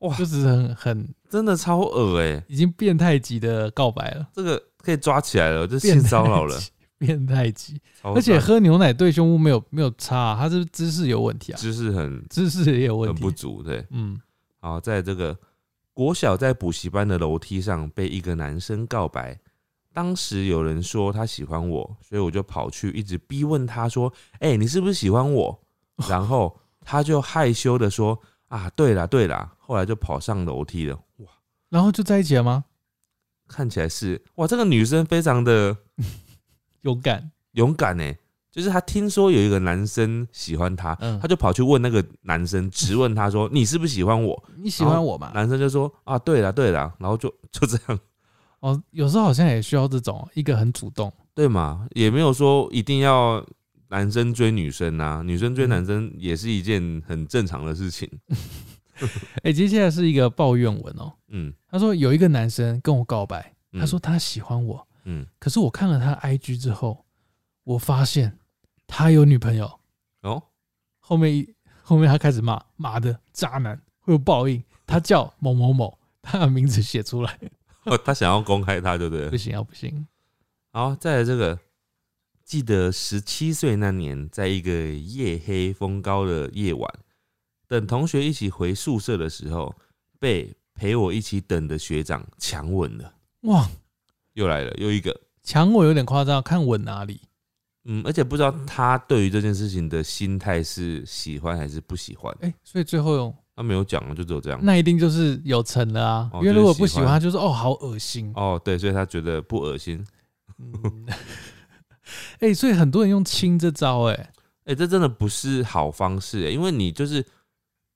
哇就只是很很真的超恶哎、已经变态级的告白了，这个可以抓起来了，这变态性骚扰了，，变态级。而且喝牛奶对胸部没有没有差、啊，他是姿势有问题啊，知识很姿势也有问题很不。足，对。嗯，好，在这个国小在补习班的楼梯上被一个男生告白，当时有人说他喜欢我，所以我就跑去一直逼问他说：“哎、你是不是喜欢我？” 然后他就害羞的说：“啊，对啦对啦。”后来就跑上楼梯了。哇，然后就在一起了吗？看起来是哇，这个女生非常的 勇敢，勇敢呢。就是她听说有一个男生喜欢她，嗯她就跑去问那个男生，直问他说：“你是不是喜欢我你喜欢我？”吗？男生就说：“啊，对啦对啦。”然后就就这样。哦，有时候好像也需要这种一个很主动。对嘛，也没有说一定要男生追女生啊，女生追男生也是一件很正常的事情。哎、接下来是一个抱怨文哦。嗯他说有一个男生跟我告白，嗯他说他喜欢我，嗯，可是我看了他 IG 之后，我发现他有女朋友。哦，后面一后面他开始骂妈的渣男会有报应，他叫某某某，他把名字写出来，哦他想要公开他，对不对不？行啊不行。好，再来这个，记得十七岁那年，在一个夜黑风高的夜晚，等同学一起回宿舍的时候，被陪我一起等的学长强吻了。哇，又来了，又一个。强吻有点夸张，看吻哪里？嗯，而且不知道他对于这件事情的心态是喜欢还是不喜欢。哎、所以最后用他没有讲啊，就只有这样。那一定就是有成了啊，哦因为如果不喜欢，他就是哦好恶心。哦，对，所以他觉得不恶心。嗯，哎、所以很多人用亲这招、哎，哎、这真的不是好方式、欸，因为你就是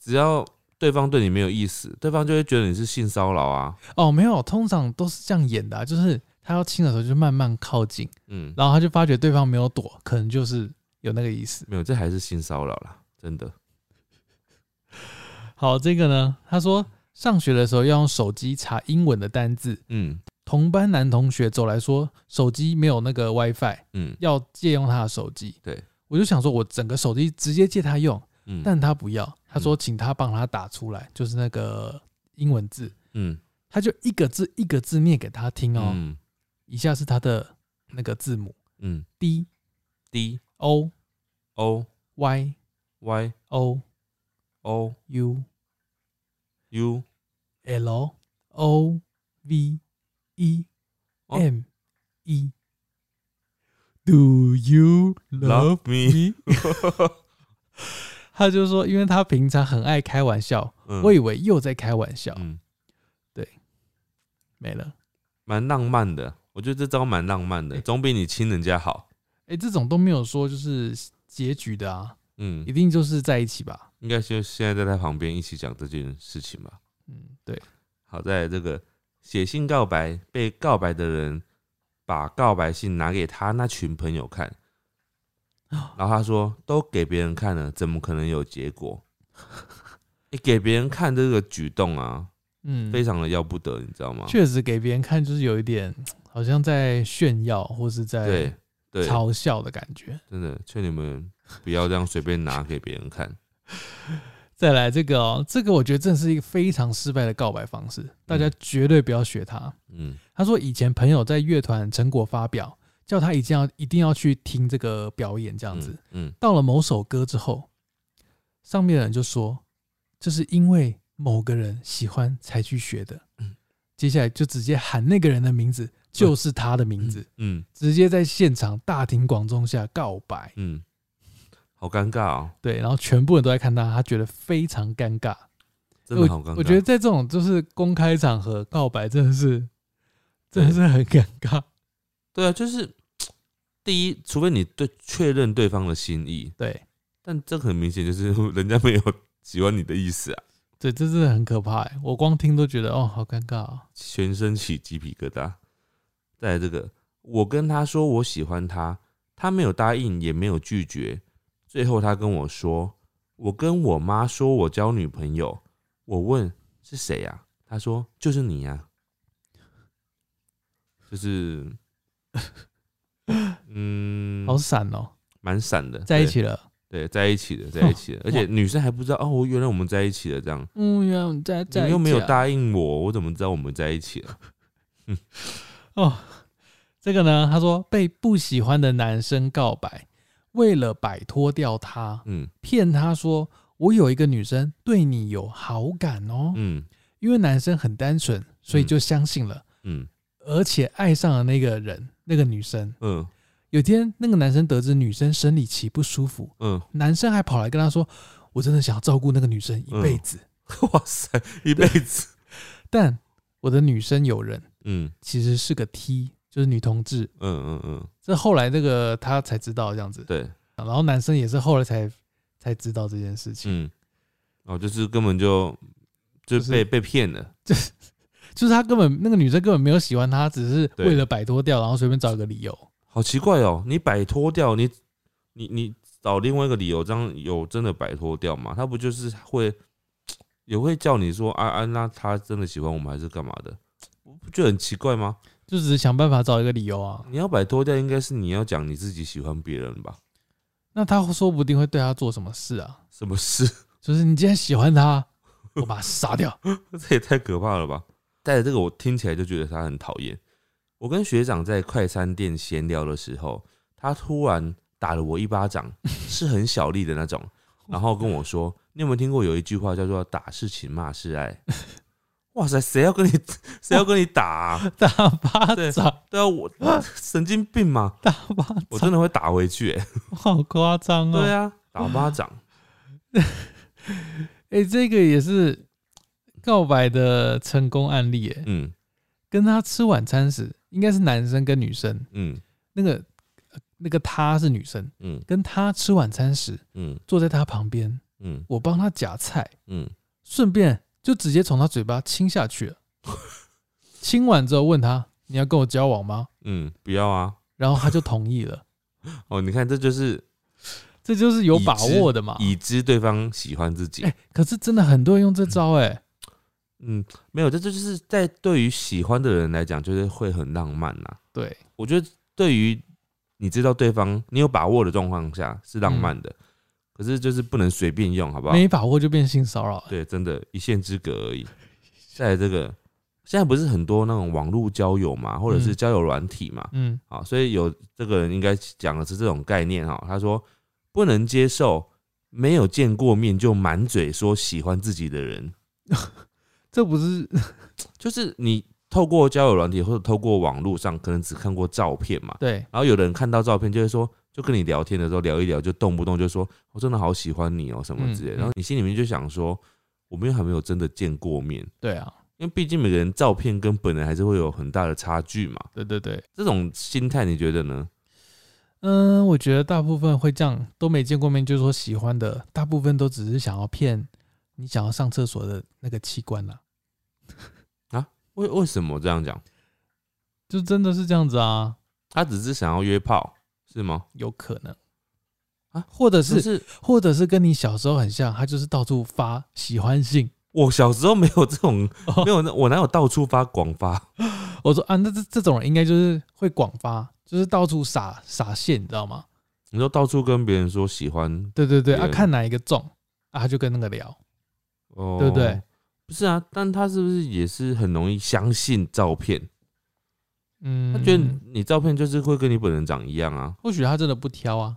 只要对方对你没有意思，对方就会觉得你是性骚扰啊。哦没有，通常都是这样演的、啊，就是他要亲的时候就慢慢靠近，嗯，然后他就发觉对方没有躲，可能就是有那个意思。没有，这还是性骚扰啦，真的。好，这个呢，他说上学的时候要用手机查英文的单字，嗯。同班男同学走来说手机没有那个 WiFi，嗯。要借用他的手机。对，我就想说，我整个手机直接借他用，嗯，但他不要，他说请他帮他打出来，就是那个英文字，嗯。他就一个字一个字念给他听哦。嗯。以下是他的那个字母嗯。D，D O O Y Y O O U U L O V E 哦 M E。Do you love me，me？他就说，因为他平常很爱开玩笑，嗯我以为又在开玩笑，嗯，对没了。蛮浪漫的。我觉得这招蛮浪漫的，总比你亲人家好。哎、这种都没有说就是结局的啊，嗯一，定就是在一起吧？应该就现在在他旁边一起讲这件事情吧。嗯，对，好在这个写信告白，被告白的人把告白信拿给他那群朋友看，然后他说都给别人看了，怎么可能有结果？欸给别人看这个举动啊，嗯，非常的要不得，你知道吗？确实给别人看就是有一点 好像在炫耀或是在对对，嘲笑的感觉。真的劝你们不要这样随便拿给别人看。再来这个哦，这个我觉得真的是一个非常失败的告白方式，大家绝对不要学他。嗯他说以前朋友在乐团成果发表，叫他一定要一定要去听这个表演，这样子。嗯到了某首歌之后，上面的人就说这是因为某个人喜欢才去学的。嗯接下来就直接喊那个人的名字，就是他的名字，嗯直接在现场大庭广众下告白。嗯，好尴尬哦，对，然后全部人都在看他，他觉得非常尴尬。真的好尴尬。我我觉得在这种就是公开场合告白，真的是真的是很尴尬。对啊，就是第一，除非你对确认对方的心意，对但这很明显就是 人家没有喜欢你的意思啊，对，这真的很可怕欸。我光听都觉得哦，好尴尬哦。全身起鸡皮疙瘩。再来这个，我跟他说我喜欢他，他没有答应，也没有拒绝。最后他跟我说，我跟我妈说我交女朋友。我问是谁呀、他说就是你呀、就是，嗯，好闪哦，蛮闪的，在一起了。对，在一起的，在一起的，而且女生还不知道哦，原来我们在一起了，这样，嗯，原来我们在在你又没有答应我，我怎么知道我们在一起了？哦。这个呢，他说被不喜欢的男生告白，为了摆脱掉他，嗯。骗他说我有一个女生对你有好感哦，嗯。因为男生很单纯，所以就相信了，嗯。而且爱上了那个人，那个女生。嗯。有天，那个男生得知女生生理期不舒服，嗯，男生还跑来跟他说：“我真的想要照顾那个女生一辈子，哇塞，一辈子，但我的女生友人嗯。其实是个 T，就是女同志。嗯嗯嗯，”这后来这个他才知道这样子，对，然后男生也是后来才才知道这件事情，嗯，哦，就是根本就就就是被被骗了，就是 就是他根本那个女生根本没有喜欢他，只是为了摆脱掉，然后随便找一个理由。好奇怪哦，你摆脱掉你你你找另外一个理由，这样有真的摆脱掉吗？他不就是会也会叫你说啊啊，那他真的喜欢我们还是干嘛的？不觉得很奇怪吗？就只是想办法找一个理由啊。你要摆脱掉，应该是你要讲你自己喜欢别人吧？那他说不定会对他做什么事啊？什么事？就是你既然喜欢他，我把他杀掉。这也太可怕了吧！带着这个，我听起来就觉得他很讨厌。我跟学长在快餐店闲聊的时候，他突然打了我一巴掌，是很小力的那种，然后跟我说：“你有没有听过有一句话叫做‘打是情，骂是爱’？”哇塞，谁要跟你 谁要跟你打、啊？大巴对掌，对啊，我神经病嘛，大巴掌。我，真的会打回去、欸。好夸张哦。对啊，打巴掌。哎、这个也是告白的成功案例哎。嗯。跟他吃晚餐时，应该是男生跟女生，嗯。那个呃那个他是女生，嗯。跟他吃晚餐时，嗯。坐在他旁边，嗯。我帮他夹菜，嗯，顺便就直接从他嘴巴亲下去了。亲完之后问他：“你要跟我交往吗嗯，不要啊！？”然后他就同意了。哦，你看，这就是 这就是有把握的嘛。已知对方喜欢自己。哎、可是真的很多人用这招哎、嗯，没有，这就是在对于喜欢的人来讲，就是会很浪漫呐、对，我觉得对于你知道对方你有把握的状况下是浪漫的，可是就是不能随便用，好不好？没把握就变性骚扰。对，真的，一线之隔而已。再来这个，现在不是很多那种网络交友嘛，或者是嗯交友软体嘛，嗯，啊，所以有这个人应该讲的是这种概念哈。他说不能接受没有见过面就满嘴说喜欢自己的人，这不是 就是你透过交友软体或者透过网络上可能只看过照片嘛，对，然后有的人看到照片就会说，就跟你聊天的时候聊一聊，就动不动就说我真的好喜欢你哦、什么之类的，嗯嗯然后你心里面就想说，我们又还没有真的见过面。对啊，因为毕竟每个人照片跟本人还是会有很大的差距嘛。对对对，这种心态你觉得呢？嗯，我觉得大部分会这样，都没见过面就说喜欢的，大部分都只是想要骗你想要上厕所的那个器官啦、为为什么这样讲？就真的是这样子啊，他只是想要约炮是吗？有可能啊，或者是是或者是跟你小时候很像，他就是到处发喜欢信。我小时候没有这种，哦没有那我哪有到处发广发？我说啊，那这这种人应该就是会广发，就是到处撒撒线，你知道吗？你说到处跟别人说喜欢，对对对，啊，看哪一个中啊，他就跟那个聊。哦，对不对？不是啊，但他是不是也是很容易相信照片？嗯，他觉得你照片就是会跟你本人长一样啊。或许他真的不挑啊。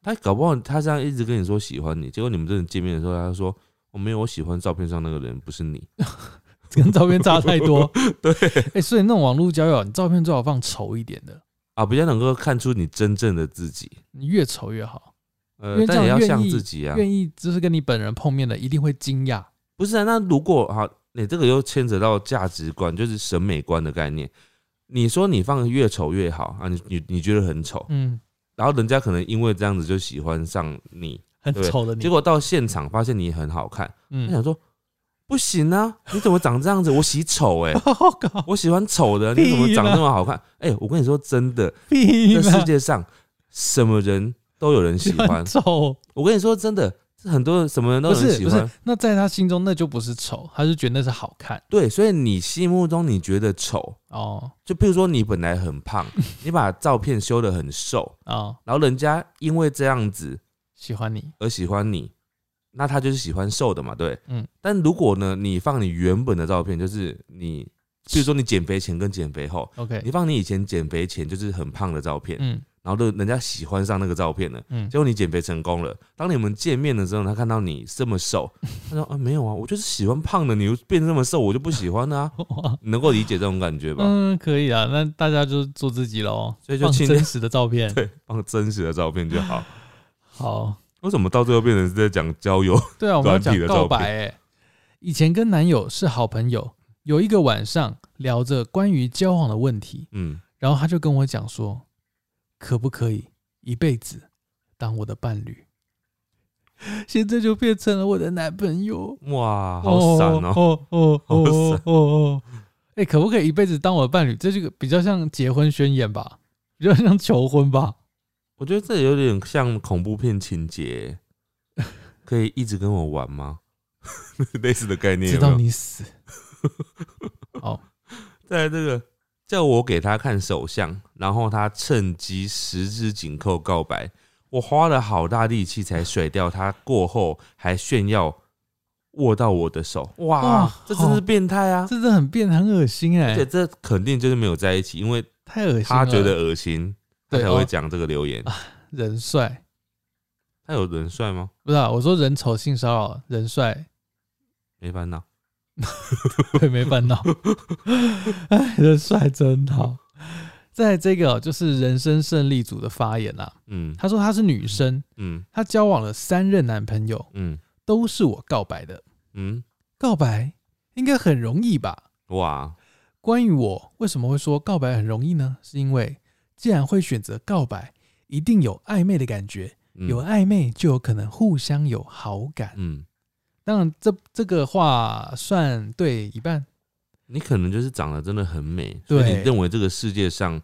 他搞不好他这样一直跟你说喜欢你，结果你们真的见面的时候，他说我没有，我喜欢照片上那个人，不是你。跟照片差太多。对 哎、所以那种网络交友，你照片最好放丑一点的，啊，比较能够看出你真正的自己。你越丑越好。呃但也要像自己啊。愿意就是跟你本人碰面的，一定会惊讶。不是啊，那如果哈，你这个又牵扯到价值观，就是审美观的概念。你说你放得越丑越好啊，你你你觉得很丑，嗯，然后人家可能因为这样子就喜欢上你，很丑的你。结果到现场发现你很好看，他嗯，想说不行啊，你怎么长这样子？我喜丑 哎、我喜欢丑的，你怎么长这么好看？哎、我跟你说真的，屁这世，界上什么人都有人喜欢。丑我跟你说真的，是很多人什么人都很喜欢是不是。，那在他心中那就不是丑，他就觉得那是好看对，所以你心目中你觉得丑，哦就譬如说你本来很胖，你把照片修的很瘦，哦，然后人家因为这样子喜欢你，而喜欢你，那他就是喜欢瘦的嘛，对。嗯。但如果呢，你放你原本的照片，就是你，比如说你减肥前跟减肥后，OK，你放你以前减肥前就是很胖的照片，嗯然后人家喜欢上那个照片了。嗯结，果你减肥成功了，当你们见面的时候，他看到你这么瘦，他说啊没有啊，我就是喜欢胖的，你又变这么瘦，我就不喜欢啊。你能够理解这种感觉吧？嗯，可以啊，那大家就做自己喽，所以就放真实的照片。对，放真实的照片就好。好，为什么到最后变成是在讲交友？对啊，我们要讲告白哎、以前跟男友是好朋友，有一个晚上聊着关于交往的问题，嗯，然后他就跟我讲说，可不可以一辈子当我的伴侣？现在就变成了我的男朋友，哇，好闪哦！哦哦 好哦闪哦哦！哎、可不可以一辈子当我的伴侣？这就个比较像结婚宣言吧，比较像求婚吧。我觉得这有点像恐怖片情节，可以一直跟我玩吗？类似的概念直到？你死。好，再来这个，叫我给他看手相，然后他趁机十指紧扣告白。我花了好大力气才甩掉他，过后还炫耀握到我的手。哇，哇这真是好变态啊！这真的很变，很恶心哎、而且这肯定就是没有在一起，因为太恶心。他觉得恶心，他才会讲这个留言。人帅，他有人帅吗？不是、啊、我说人丑性骚扰，人帅没烦恼。对没烦恼。哎，人帅真好。在这个哦就是人生胜利组的发言啊、嗯她说她是女生，嗯她交往了三任男朋友，嗯都是我告白的。嗯，告白应该很容易吧？哇，关于我为什么会说告白很容易呢？是因为既然会选择告白，一定有暧昧的感觉，嗯有暧昧就有可能互相有好感。嗯，当然这这个话算对一半，你可能就是长得真的很美，对。所以你认为这个世界上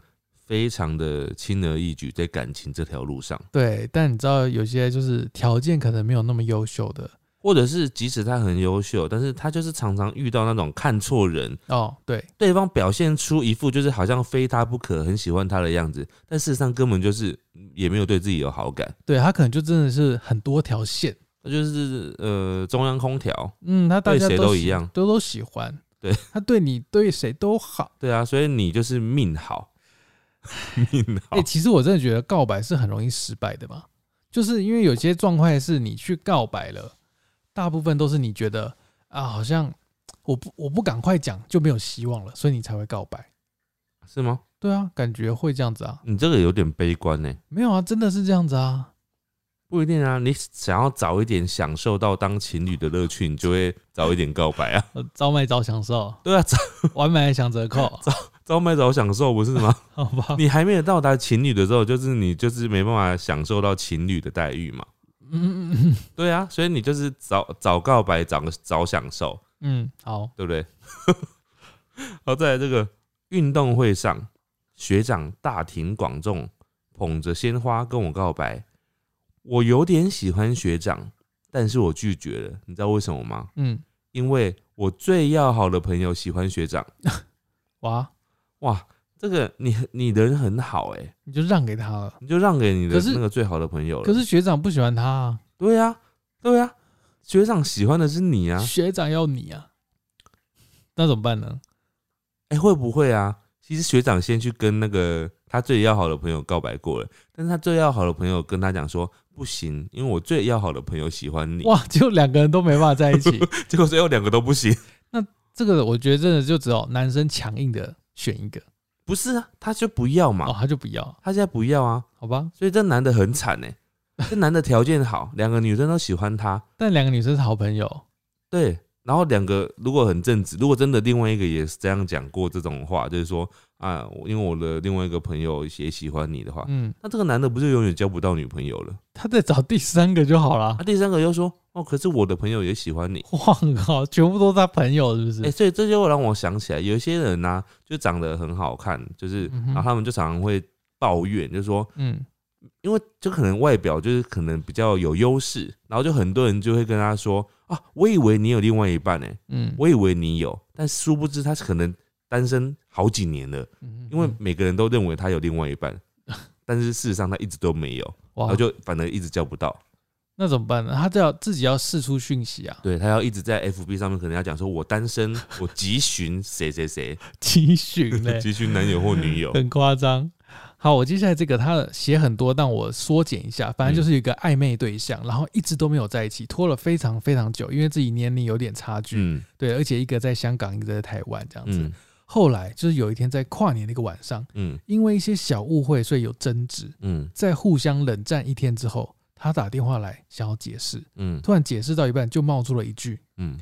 非常的轻而易举，在感情这条路上，对。但你知道有些就是条件可能没有那么优秀的。或者是即使他很优秀，但是他就是常常遇到那种看错人，哦，对。对方表现出一副就是好像非他不可，很喜欢他的样子，但事实上根本就是也没有对自己有好感，对，他可能就真的是很多条线，那就是呃中央空调。嗯，他大家对谁都一样都都喜欢，对他对你对谁都好。对啊，所以你就是命好，命好哎、。其实我真的觉得告白是很容易失败的嘛，就是因为有些状况是你去告白了，大部分都是你觉得啊，好像我不我不赶快讲就没有希望了，所以你才会告白。是吗？对啊，感觉会这样子啊，你这个有点悲观呢。没有啊，真的是这样子啊。不一定啊，你想要早一点享受到当情侣的乐趣，你就会早一点告白啊。呃早买早享受，对啊，早晚买享折扣，早早买早享受不是吗？好吧？你还没有到达情侣的时候，就是你就是没办法享受到情侣的待遇嘛。嗯嗯嗯对啊，所以你就是早早告白，早早享受，嗯，好，对不对？好，再来这个运动会上，学长大庭广众捧着鲜花跟我告白，我有点喜欢学长，但是我拒绝了，你知道为什么吗？嗯，因为我最要好的朋友喜欢学长。哇，哇，这个你你人很好哎、你就让给他了。你就让给你的可是那个最好的朋友了。可是学长不喜欢他啊，对呀、对呀、学长喜欢的是你啊。学长要你啊，那怎么办呢？哎、会不会啊？其实学长先去跟那个他最要好的朋友告白过了，但是他最要好的朋友跟他讲说不行，因为我最要好的朋友喜欢你。哇，结果两个人都没办法在一起，结果最后两个都不行。那这个我觉得真的就只有男生强硬的选一个，不是啊，他就不要嘛，哦，他就不要，他现在不要啊，好吧？所以这男的很惨哎、这男的条件好，两个女生都喜欢他，但两个女生是好朋友，对，然后两个如果很正直，如果真的另外一个也是这样讲过这种话，就是说啊，因为我的另外一个朋友也喜欢你的话，嗯，那这个男的不就永远交不到女朋友了？他再找第三个就好了啊，。第三个又说哦，可是我的朋友也喜欢你，哇靠，全部都是他朋友是不是？哎、所以这就让我想起来，有一些人呢、就长得很好看，就是，嗯然后他们就常常会抱怨，就是说，嗯，因为就可能外表就是可能比较有优势，然后就很多人就会跟他说啊，我以为你有另外一半呢、嗯，我以为你有，但殊不知他可能单身好几年了，嗯因为每个人都认为他有另外一半，但是事实上他一直都没有，然哇后，就反而一直叫不到。那怎么办呢？他就要自己要释出讯息啊，对他要一直在 FB 上面可能要讲说，我单身，我急寻谁谁谁，急寻 嘞，急寻男友或女友。很夸张。好，我接下来这个他的写很多，但我缩减一下，反正就是一个暧昧对象，然后一直都没有在一起，拖了非常非常久，因为自己年龄有点差距，嗯。对，而且一个在香港，一个在台湾这样子。嗯。后来就是有一天在跨年的一个晚上，嗯。因为一些小误会，所以有争执，嗯。在互相冷战一天之后，他打电话来想要解释，嗯。突然解释到一半就冒出了一句嗯，：“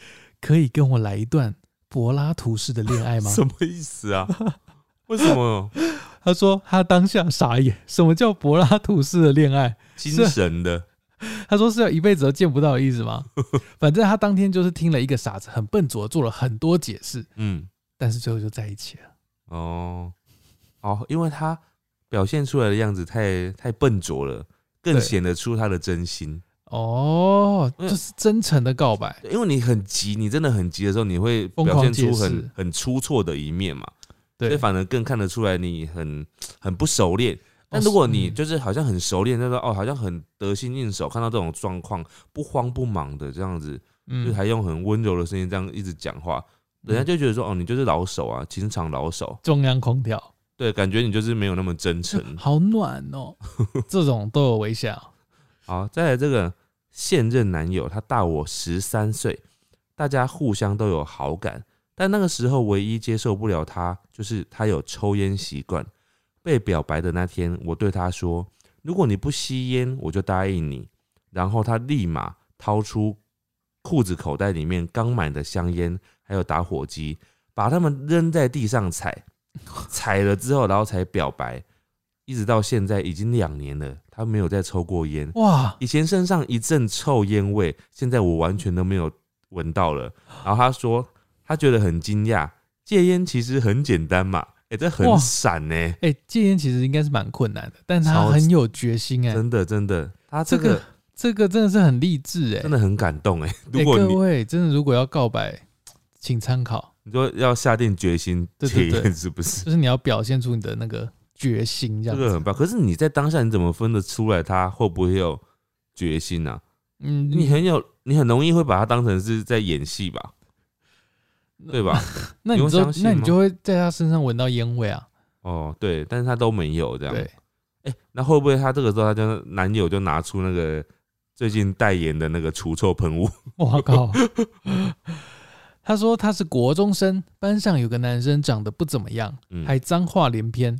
可以跟我来一段柏拉图式的恋爱吗？什么意思啊？为什么？？” 他说他当下傻眼，什么叫柏拉图式的恋爱？精神的，他说是要一辈子都见不到的意思吗？反正他当天就是听了一个傻子很笨拙，做了很多解释，嗯但是最后就在一起了。哦哦，因为他表现出来的样子太太笨拙了，更对显得出他的真心。哦，这就是真诚的告白，因为你很急，你真的很急的时候，你会表现出很很出错的一面嘛，所以。反而更看得出来你很 很不熟练。但哦如果你嗯就是好像很熟练，那个哦，好像很得心应手，看到这种状况不慌不忙的这样子，就嗯还用很温柔的声音这样一直讲话，人家就觉得说哦，你就是老手啊，情场老手，中央空调，对，感觉你就是没有那么真诚。好暖哦，这种都有微笑。好，再来这个现任男友，他大我十三岁，大家互相都有好感，但那个时候唯一接受不了他，就是他有抽烟习惯。被表白的那天，我对他说：“如果你不吸烟，我就答应你。”然后他立马掏出裤子口袋里面刚买的香烟，还有打火机，把它们扔在地上踩，踩了之后，然后才表白。一直到现在已经两年了，他没有再抽过烟。哇，以前身上一阵臭烟味，现在我完全都没有闻到了。然后他说，他觉得很惊讶，戒烟其实很简单嘛，哎、这很哇。闪呢、哎、戒烟其实应该是蛮困难的，但他很有决心哎、真的真的，他这个这个这个真的是很励志哎、真的很感动哎、哎、如果你各位真的如果要告白，请参考，你说要下定决心戒烟，是不是？就是你要表现出你的那个决心，这样子。这个很棒。可是你在当下你怎么分得出来他会不会有决心呢、啊？嗯，你很有，你很容易会把他当成是在演戏吧，对吧？那你就那你就会在他身上闻到烟味啊。哦，对，但是他都没有这样。对，哎、那会不会他这个时候他就男友就拿出那个最近代言的那个除臭喷雾？我靠！他说他是国中生，班上有个男生长得不怎么样，嗯还脏话连篇。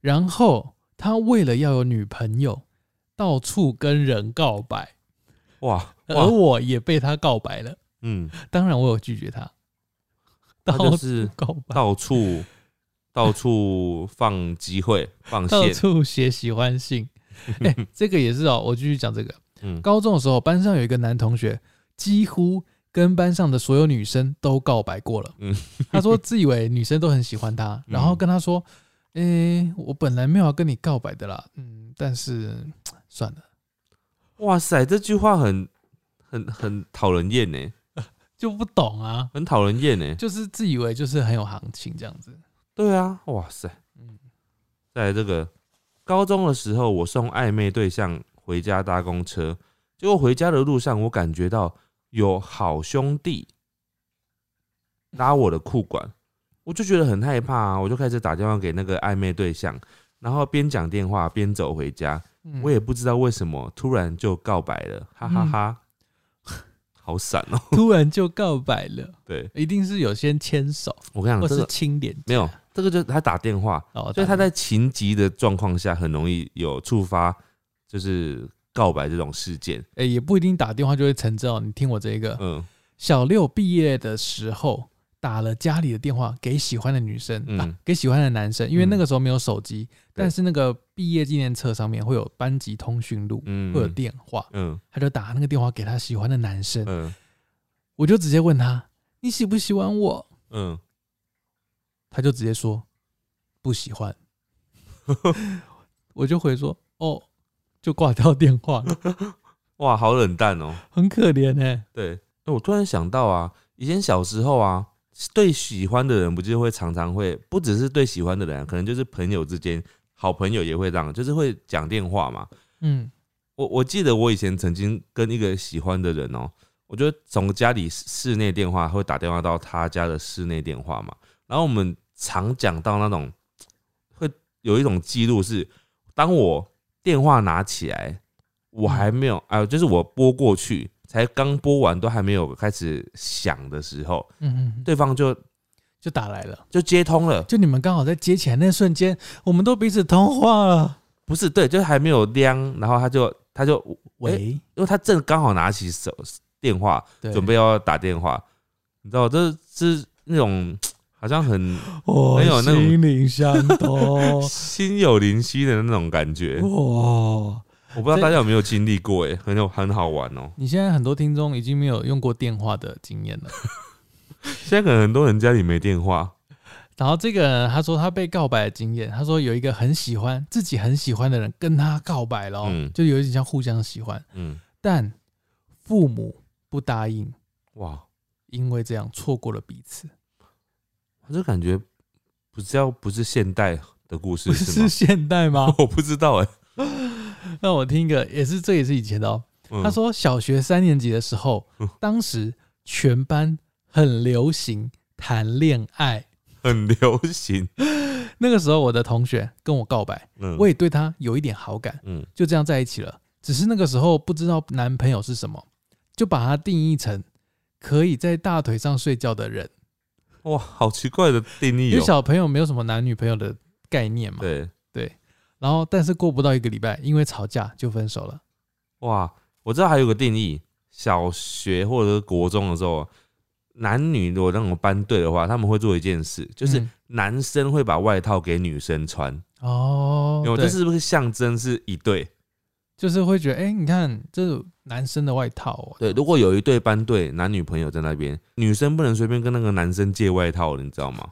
然后他为了要有女朋友，到处跟人告白，哇而，我也被他告白了。嗯，当然，我有拒绝他，他到处就是到处到处放机会放到线，处写喜欢信。哎、这个也是哦。我继续讲这个。嗯，高中的时候，班上有一个男同学，几乎跟班上的所有女生都告白过了。嗯他说自以为女生都很喜欢他，然后跟他说：“哎、我本来没有要跟你告白的啦，嗯，但是算了，哇塞，这句话很很很讨人厌呢，就不懂啊，很讨人厌呢。就是自以为就是很有行情这样子。对啊，哇塞，嗯，在这个高中的时候，我送暧昧对象回家搭公车，结果回家的路上，我感觉到有好兄弟拉我的裤管，我就觉得很害怕啊，我就开始打电话给那个暧昧对象，然后边讲电话边走回家。嗯我也不知道为什么突然就告白了，哈哈哈好闪哦、突然就告白了，对。一定是有先牵手我跟你讲，或是这个亲脸颊，没有，这个就是他打电话，哦，所以他在情急的状况下，很容易有触发就是告白这种事件。哎、也不一定打电话就会成真哦。你听我这一个，嗯。小六毕业的时候打了家里的电话给喜欢的女生、嗯。啊，给喜欢的男生，因为嗯。那个时候没有手机，但是那个毕业纪念册上面会有班级通讯录，嗯，会有电话，嗯。他就打那个电话给他喜欢的男生，嗯。我就直接问他你喜不喜欢我，嗯，他就直接说不喜欢，我就回说哦，就挂掉电话。了，哇，好冷淡哦、很可怜哎、对，哎我突然想到啊，以前小时候啊，对喜欢的人不就会常常会，不只是对喜欢的人啊，可能就是朋友之间，好朋友也会这样，就是会讲电话嘛。嗯。我我记得我以前曾经跟一个喜欢的人哦、我就从家里室内电话会打电话到他家的室内电话嘛，然后我们常讲到那种会有一种记录是，当我电话拿起来，我还没有啊、就是我拨过去，才刚拨完都还没有开始响的时候，嗯嗯，对方就就打来了。就接通了，就你们刚好在接起来那瞬间，我们都彼此通话了。不是对，就还没有亮，然后他就他就喂，因为他正刚好拿起手电话，对，准备要打电话，你知道，这是那种好像很我很有那种心灵相通。心有灵犀的那种感觉。哇！我不知道大家有没有经历过，哎，很有很好玩哦。你现在很多听众已经没有用过电话的经验了。现在可能很多人家里没电话，然后这个人他说他被告白的经验，他说有一个很喜欢自己很喜欢的人跟他告白了、哦，嗯就有一点像互相喜欢，嗯，但父母不答应，哇，因为这样错过了彼此。我就感觉不是要不是现代的故事是是？现代吗？我不知道哎。那我听一个，也是这也是以前的哦。嗯他说小学三年级的时候嗯，当时全班很流行谈恋爱。很流行，那个时候我的同学跟我告白，嗯，我也对他有一点好感，嗯就这样在一起了。只是那个时候不知道男朋友是什么，就把他定义成可以在大腿上睡觉的人。哇，好奇怪的定义哦。因为小朋友没有什么男女朋友的概念嘛，对，对。然后，但是过不到一个礼拜，因为吵架就分手了。哇，我知道还有个定义，小学或者是国中的时候，男女如果那种班队的话，他们会做一件事，就是嗯男生会把外套给女生穿，哦，对因为这是不是象征是一对？就是会觉得，哎、你看这是男生的外套哦。对，如果有一对班队男女朋友在那边，女生不能随便跟那个男生借外套，你知道吗？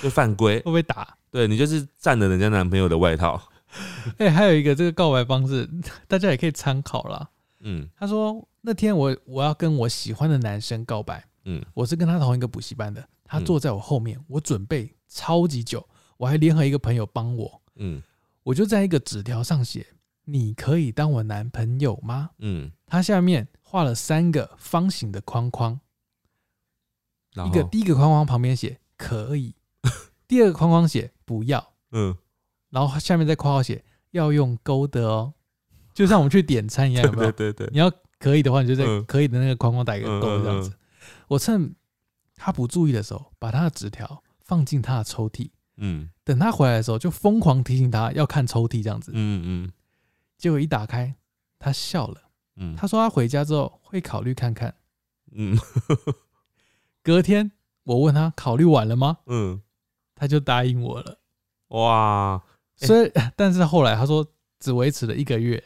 就犯规 会。不会打？对你就是占了人家男朋友的外套。哎、还有一个这个告白方式，大家也可以参考啦。嗯他说那天我我要跟我喜欢的男生告白，嗯。我是跟他同一个补习班的，他嗯。坐在我后面，我准备超级久，我还联合一个朋友帮我，嗯。我就在一个纸条上写：“你可以当我男朋友吗？嗯，？”他下面画了三个方形的框框，一个第一个框框旁边写“可以”，第二个框框写“不要。嗯，”，然后下面再括号写“要用勾的哦”，就像我们去点餐一样，有没有？对对对，你要可以的话，你就在嗯。可以的那个框框打一个勾这样子。我趁他不注意的时候，把他的纸条放进他的抽屉，嗯等他回来的时候，就疯狂提醒他要看抽屉这样子。嗯嗯，结果一打开，他笑了。嗯，他说他回家之后会考虑看看。嗯 隔天我问他考虑完了吗？嗯，他就答应我了。哇，欸所以，但是后来他说只维持了一个月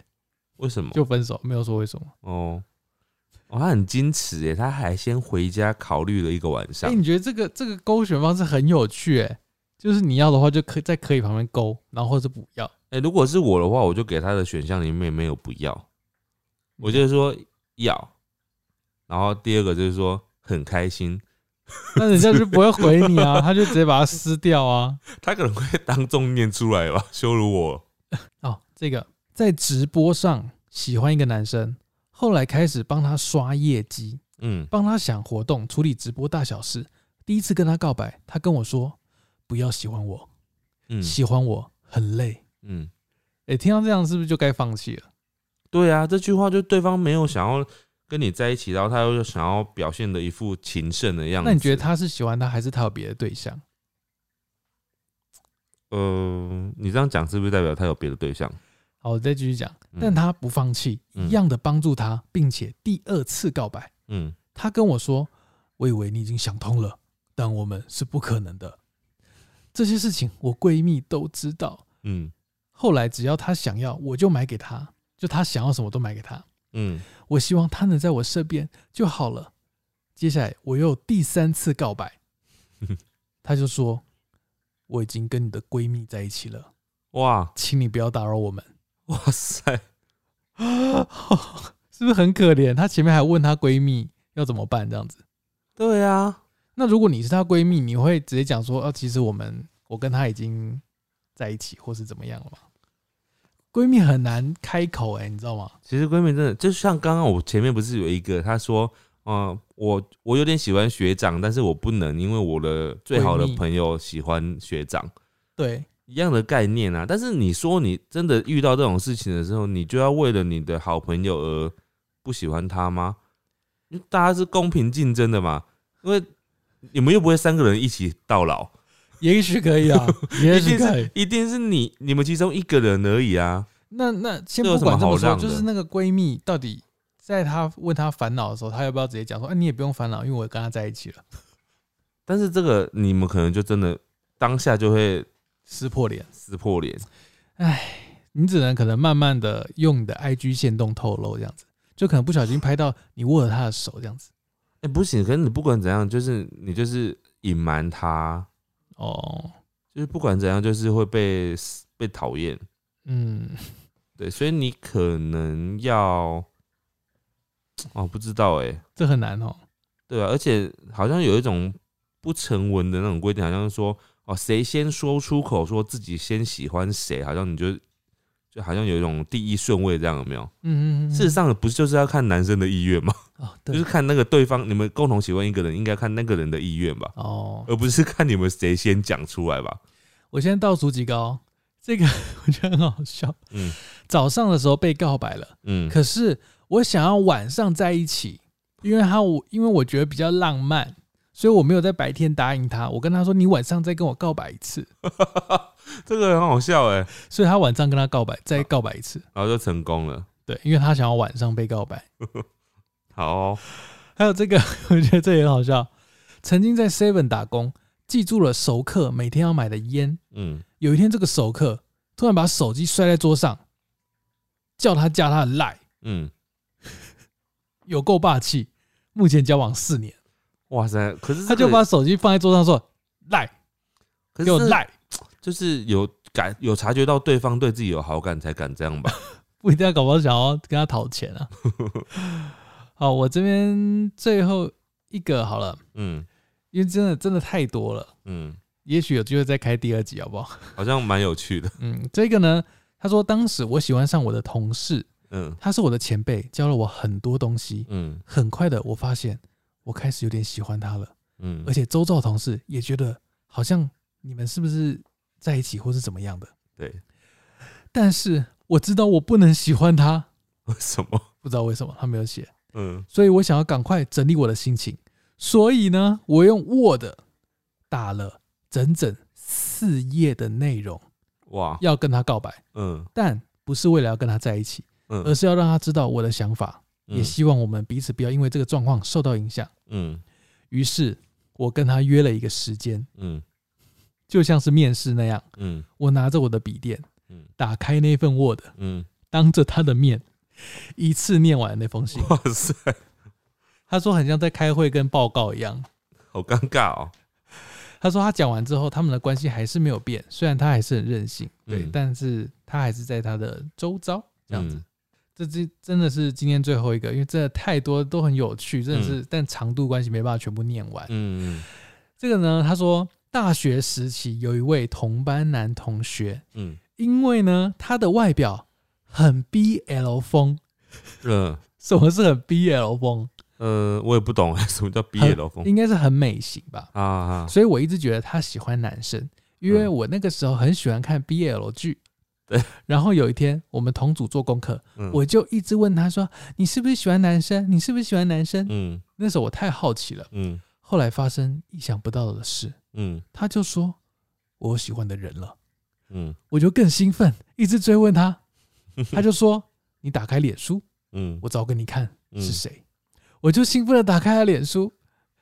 为什么？就分手，没有说为什么。哦，哦，他很矜持耶，他还先回家考虑了一个晚哎、上。你觉得这个这个勾选方式很有趣哎、就是你要的话就可以在可以旁边勾，然后或者不要。哎、如果是我的话，我就给他的选项里面没有不要，我就是说要，然后第二个就是说很开心，那人家就不会回你啊，他就直接把它撕掉啊。他可能会当众念出来吧，羞辱我。哦，这个在直播上喜欢一个男生，后来开始帮他刷业绩，嗯帮他想活动，处理直播大小事。第一次跟他告白，他跟我说不要喜欢我，嗯喜欢我很累。嗯，哎、听到这样是不是就该放弃了？对啊，这句话就对方没有想要跟你在一起，然后他又想要表现的一副情圣的样子。那你觉得？他是喜欢他，还是他有别的对象？呃，你这样讲是不是代表他有别的对象？好，我再继续讲。嗯但他不放弃，嗯一样的帮助他，并且第二次告白。嗯他跟我说：“我以为你已经想通了，但我们是不可能的。这些事情我闺蜜都知道。嗯后来只要她想要，我就买给她，就她想要什么都买给她。嗯，我希望她能在我身边就好了。接下来我又有第三次告白，她就说：我已经跟你的闺蜜在一起了，哇请你不要打扰我们。哇塞，是不是很可怜？她前面还问她闺蜜要怎么办，这样子。对啊，那如果你是她闺蜜，你会直接讲说：哦，其实我们我跟她已经在一起，或是怎么样了吗？闺蜜很难开口哎、你知道吗？其实闺蜜真的就像刚刚我前面不是有一个她说，嗯、我我有点喜欢学长，但是我不能，因为我的最好的朋友喜欢学长，对，一样的概念啊。但是你说你真的遇到这种事情的时候，你就要为了你的好朋友而不喜欢他吗？因为大家是公平竞争的嘛，因为你们又不会三个人一起到老，也许可以啊，也许可以是。一定是你你们其中一个人而已啊。那那先不管这么说，就是那个闺蜜到底在她问她烦恼的时候，她要不要直接讲说：“哎、你也不用烦恼，因为我跟她在一起了。但是这个你们可能就真的当下就会”撕破脸，撕破脸。哎你只能可能慢慢的用你的 IG 线动透露这样子，就可能不小心拍到你握着他的手这样子。哎、不行，可是你不管怎样，就是你就是隐瞒他，哦，就是不管怎样，就是会被被讨厌。嗯，对，所以你可能要，哦，不知道哎、这很难哦。对啊，而且好像有一种不成文的那种规定，好像是说，哦，谁先说出口说自己先喜欢谁，好像你就就好像有一种第一顺位这样，有没有？嗯嗯嗯，事实上，不是就是要看男生的意愿吗？哦，就是看那个对方，你们共同喜欢一个人，应该看那个人的意愿吧，哦，而不是看你们谁先讲出来吧。我现在倒数几个哦，这个 我觉得很好笑。嗯早上的时候被告白了，嗯可是我想要晚上在一起，因为他我因为我觉得比较浪漫，所以我没有在白天答应他。我跟他说你晚上再跟我告白一次，这个很好笑哎，所以他晚上跟他告白，再告白一次。然后就成功了。对，因为他想要晚上被告白。好哦、还有这个，我觉得这也很好笑。曾经在 Seven 打工，记住了熟客每天要买的烟。嗯，有一天，这个熟客突然把手机摔在桌上，叫他加他的赖，嗯，有够霸气。目前交往四年，哇塞！可是、这个他就把手机放在桌上说：“赖，可是这给我赖。就是有感有察觉到对方对自己有好感才敢这样吧？” 不一定要搞不好想要跟他讨钱啊。好，我这边最后一个好了，嗯因为真的真的太多了，嗯，也许有机会再开第二集，好不好？好像蛮有趣的。嗯，这个呢，他说当时我喜欢上我的同事，嗯他是我的前辈，教了我很多东西。嗯很快的，我发现我开始有点喜欢他了，嗯。而，且周遭同事也觉得好像你们是不是在一起或是怎么样的？对，但是我知道我不能喜欢他，为什么？不知道为什么他没有写，嗯。所以我想要赶快整理我的心情，所以呢，我用 Word 打了整整四页的内容哇，要跟他告白，嗯。但不是为了要跟他在一起，嗯。而是要让他知道我的想法，也嗯希望我们彼此不要因为这个状况受到影响。嗯于是，我跟他约了一个时间，嗯就像是面试那样，嗯我拿着我的笔电，嗯打开那份 Word，嗯，当着他的面一次念完那封信。哇塞，他说很像在开会跟报告一样。好尴尬哦。他说他讲完之后，他们的关系还是没有变，虽然他还是很任性，对，嗯但是他还是在他的周遭这样子。嗯这这真的是今天最后一个，因为真的太多都很有趣，真的是，但长度关系没办法全部念完。嗯这个呢，他说大学时期有一位同班男同学，嗯因为呢他的外表很 BL 风，嗯什么是很 BL 风？呃，我也不懂什么叫毕业楼风应该是很美型吧。啊啊，所以我一直觉得他喜欢男生，因为嗯我那个时候很喜欢看 BL 剧。对，然后有一天我们同组做功课，嗯我就一直问他说：“你是不是喜欢男生？你是不是喜欢男生？”嗯那时候我太好奇了。嗯后来发生意想不到的事，嗯他就说我喜欢的人了，嗯我就更兴奋，一直追问他。他就说：“你打开脸书，嗯我找给你看嗯是谁。我就兴奋的打开他脸书，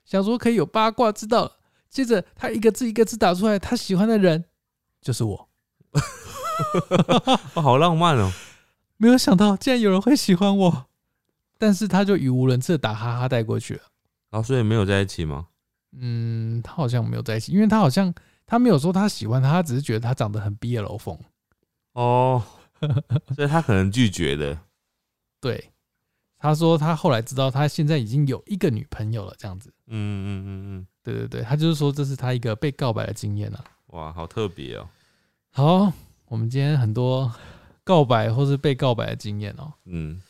想说可以有八卦知道了。接着他一个字一个字打出来，他喜欢的人就是我。哦，好浪漫哦。没有想到竟然有人会喜欢我，但是他就语无伦次的打哈哈带过去了。然后所以没有在一起吗？嗯，他好像没有在一起，因为他好像他没有说他喜欢他，他只是觉得他长得很 BL 风。哦，所以他可能拒绝的。对，他说他后来知道他现在已经有一个女朋友了，这样子。嗯嗯嗯嗯，对对对，他就是说这是他一个被告白的经验啊。哇，好特别哦。好，我们今天很多告白或是被告白的经验哦，嗯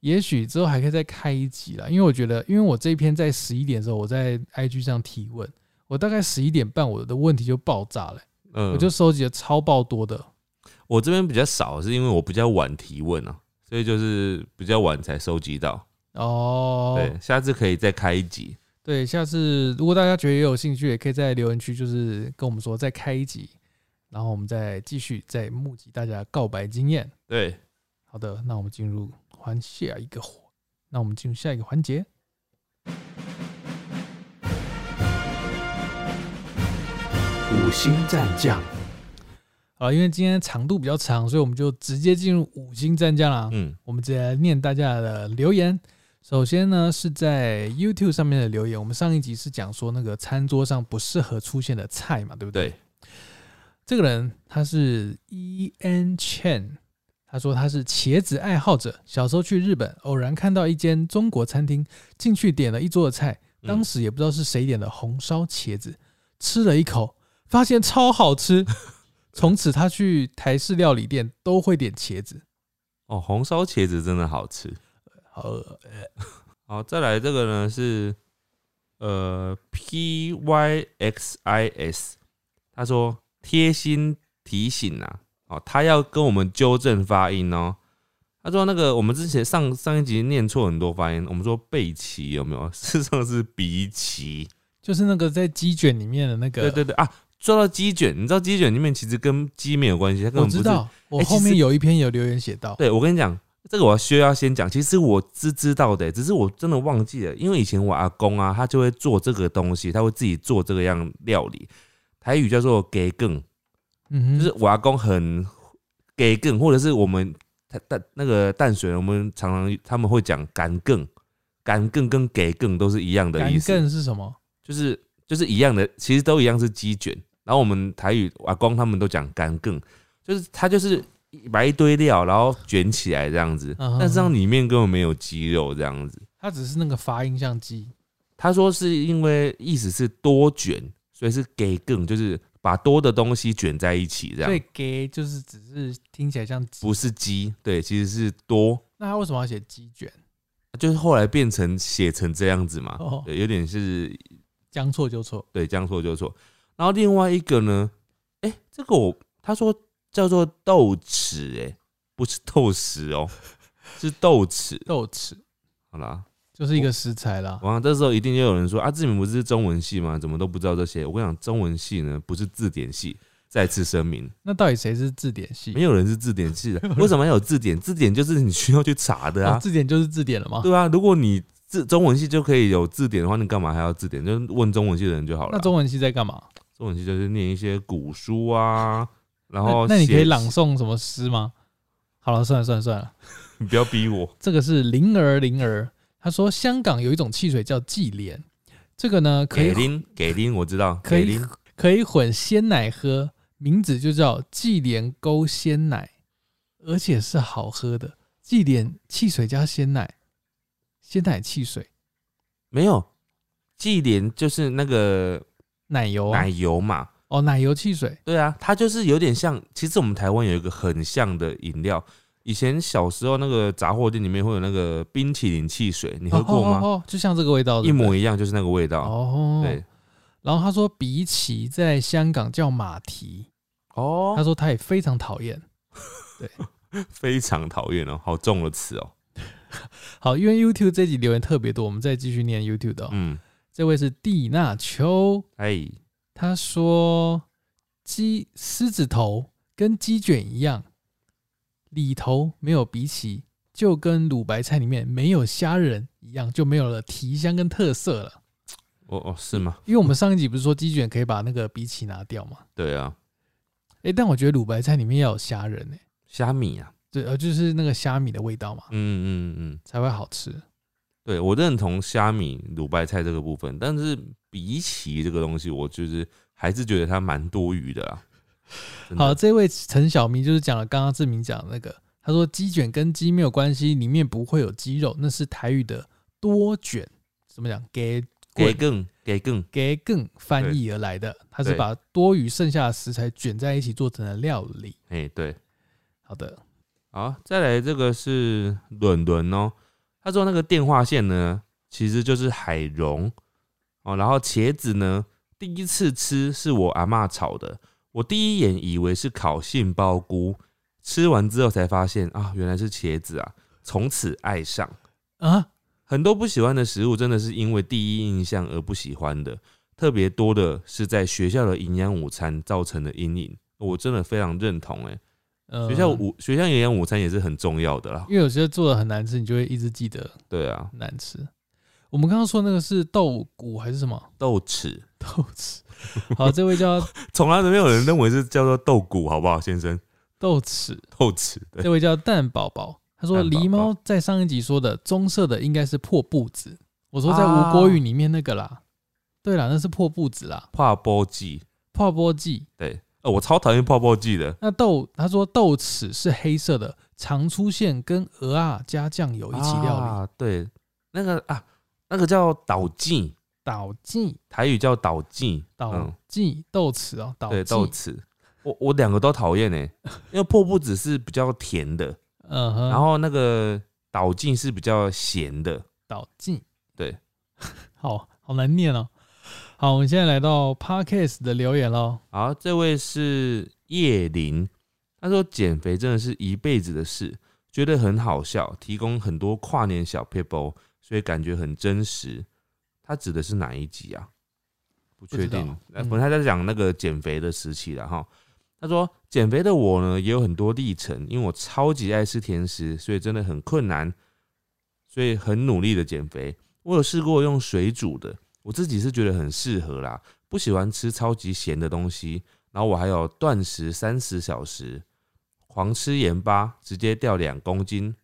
也许之后还可以再开一集啦。因为我觉得，因为我这一篇在十一点的时候，我在 IG 上提问，我大概十一点半我的问题就爆炸了、嗯，我就收集了超爆多的。我这边比较少，是因为我比较晚提问啊，所以就是比较晚才收集到。哦，对，下次可以再开一集。对，下次如果大家觉得也有兴趣，也可以在留言区就是跟我们说再开一集，然后我们再继续再募集大家告白经验。对，好的，那我们进入环下一个环，那我们进入下一个环节。五星战将，好了，因为今天长度比较长，所以我们就直接进入五星战将了。嗯我们直接来念大家的留言。首先呢，是在 YouTube 上面的留言。我们上一集是讲说那个餐桌上不适合出现的菜嘛，对不对？对，这个人他是 E N Chen，他说他是茄子爱好者。小时候去日本，偶然看到一间中国餐厅，进去点了一桌的菜，嗯当时也不知道是谁点的红烧茄子，吃了一口，发现超好吃。从此他去台式料理店都会点茄子。哦，红烧茄子真的好吃。好饿，好，再来这个呢是呃 P Y X I S，他说贴心提醒啊，哦，他要跟我们纠正发音哦。他说那个我们之前上上一集念错很多发音，我们说贝奇有没有？事实上是鼻奇。就是那个在鸡卷里面的那个。对对对啊，说到鸡卷，你知道鸡卷里面其实跟鸡没有关系，它根本不是。我知道，我后面有一篇有留言写到，对，我跟你讲，这个我需要先讲。其实我知知道的，只是我真的忘记了，因为以前我阿公啊，他就会做这个东西，他会自己做这个样料理，台语叫做“给更”，嗯，就是我阿公很给更，或者是我们淡淡那个淡水，我们常常他们会讲干更，干更跟给更都是一样的意思，更是什么？就是就是一样的，其实都一样是鸡卷。然后我们台语阿公他们都讲干更，就是它就是把一堆料然后卷起来这样子，但是它里面根本没有鸡肉这样子。它只是那个发音像鸡。他说是因为意思是多卷，所以是给更，就是把多的东西卷在一起这样所以。给就是只是听起来像鸡，不是鸡，对，其实是多，那他为什么要写鸡卷？就是后来变成写成这样子嘛，哦对，有点是将错就错。对，将错就错。然后另外一个呢，哎、这个我他说叫做豆豉，哎，不是豆豉哦，是豆豉。豆豉好啦，就是一个食材啦。哇，这时候一定就有人说啊，志明不是中文系吗？怎么都不知道这些？我跟你讲，中文系呢不是字典系，再次声明，那到底谁是字典系？没有人是字典系的。为什么要有字典？字典就是你需要去查的哦啊。字典就是字典了吗？对啊，如果你字中文系就可以有字典的话，你干嘛还要字典？就问中文系的人就好了啊。那中文系在干嘛？中文系就是念一些古书啊，然后那那你可以朗诵什么诗吗？好了，算了算了算了，你不要逼我。这个是灵儿灵儿，他说香港有一种汽水叫忌廉，这个呢可以给拎给拎，我知道，可以拎可以混鲜奶喝，名字就叫忌廉勾鲜奶，而且是好喝的。忌廉汽水加鲜奶，鲜奶汽水没有，忌廉就是那个奶油啊奶，油嘛。哦奶油汽水，对啊，它就是有点像。其实我们台湾有一个很像的饮料，以前小时候那个杂货店里面会有那个冰淇淋汽水，你喝过吗？哦哦哦就像这个味道，一模一样，就是那个味道。哦。对，然后他说比起在香港叫马蹄，哦他，说他也非常讨厌。对 非常讨厌哦，好重的词哦。好，因为 YouTube 这集留言特别多，我们再继续念 YouTube 的、哦。嗯，这位是蒂娜秋，哎，他说鸡狮子头跟鸡卷一样，里头没有荸荠，就跟卤白菜里面没有虾仁一样，就没有了提香跟特色了。哦哦，是吗？因为我们上一集不是说鸡卷可以把那个荸荠拿掉吗？对啊，哎，但我觉得卤白菜里面要有虾仁诶，虾米啊，对，呃，就是那个虾米的味道嘛，嗯嗯嗯，才会好吃。对我认同虾米卤白菜这个部分，但是比起这个东西，我就是还是觉得它蛮多余的啦。好，，这位陈小明就是讲了刚刚志明讲的那个，他说鸡卷跟鸡没有关系，里面不会有鸡肉，那是台语的多卷，怎么讲？给给更给更，给更翻译而来的，他是把多余剩下的食材卷在一起做成了料理。哎，对，好的，好，再来这个是伦伦哦，他说那个电话线呢，其实就是海茸哦，然后茄子呢，第一次吃是我阿嬷炒的，我第一眼以为是烤杏鲍菇，吃完之后才发现啊，原来是茄子啊，从此爱上。啊，很多不喜欢的食物，真的是因为第一印象而不喜欢的。特别多的是在学校的营养午餐造成的阴影，我真的非常认同。哎，呃学校午学校营养午餐也是很重要的啦。因为有些做的很难吃，你就会一直记得对啊，难吃。我们刚刚说那个是豆骨还是什么豆豉，豆豉？好，这位叫 从来都没有人认为是叫做豆骨，好不好，先生？豆豉，豆豉，对，这位叫蛋宝宝，他说狸猫在上一集说的棕色的应该是破布子，我说在吴国语里面那个啦，对啦，那是破布子啦，破波剂，泡波剂。对，哦，我超讨厌破波剂的，那豆他说豆豉是黑色的，常出现跟鹅啊加酱油一起料理，啊，对，那个啊，那个叫倒剂，倒剂台语叫倒剂，倒嗯，剂豆豉哦，倒对，剂豆，豉，我我两个都讨厌哎，因为破布子是比较甜的，嗯哼，然后那个倒剂是比较咸的，倒剂，对，好好难念哦。好，我们现在来到 Parkes 的留言喽。好，这位是叶林，他说减肥真的是一辈子的事，觉得很好笑，提供很多跨年小 people，所以感觉很真实。他指的是哪一集啊？不确定，呃嗯反正他在讲那个减肥的时期了哈。他说减肥的我呢也有很多历程，因为我超级爱吃甜食，所以真的很困难，所以很努力的减肥。我有试过用水煮的，我自己是觉得很适合啦，不喜欢吃超级咸的东西。然后我还有断食三十小时，狂吃盐巴，直接掉两公斤。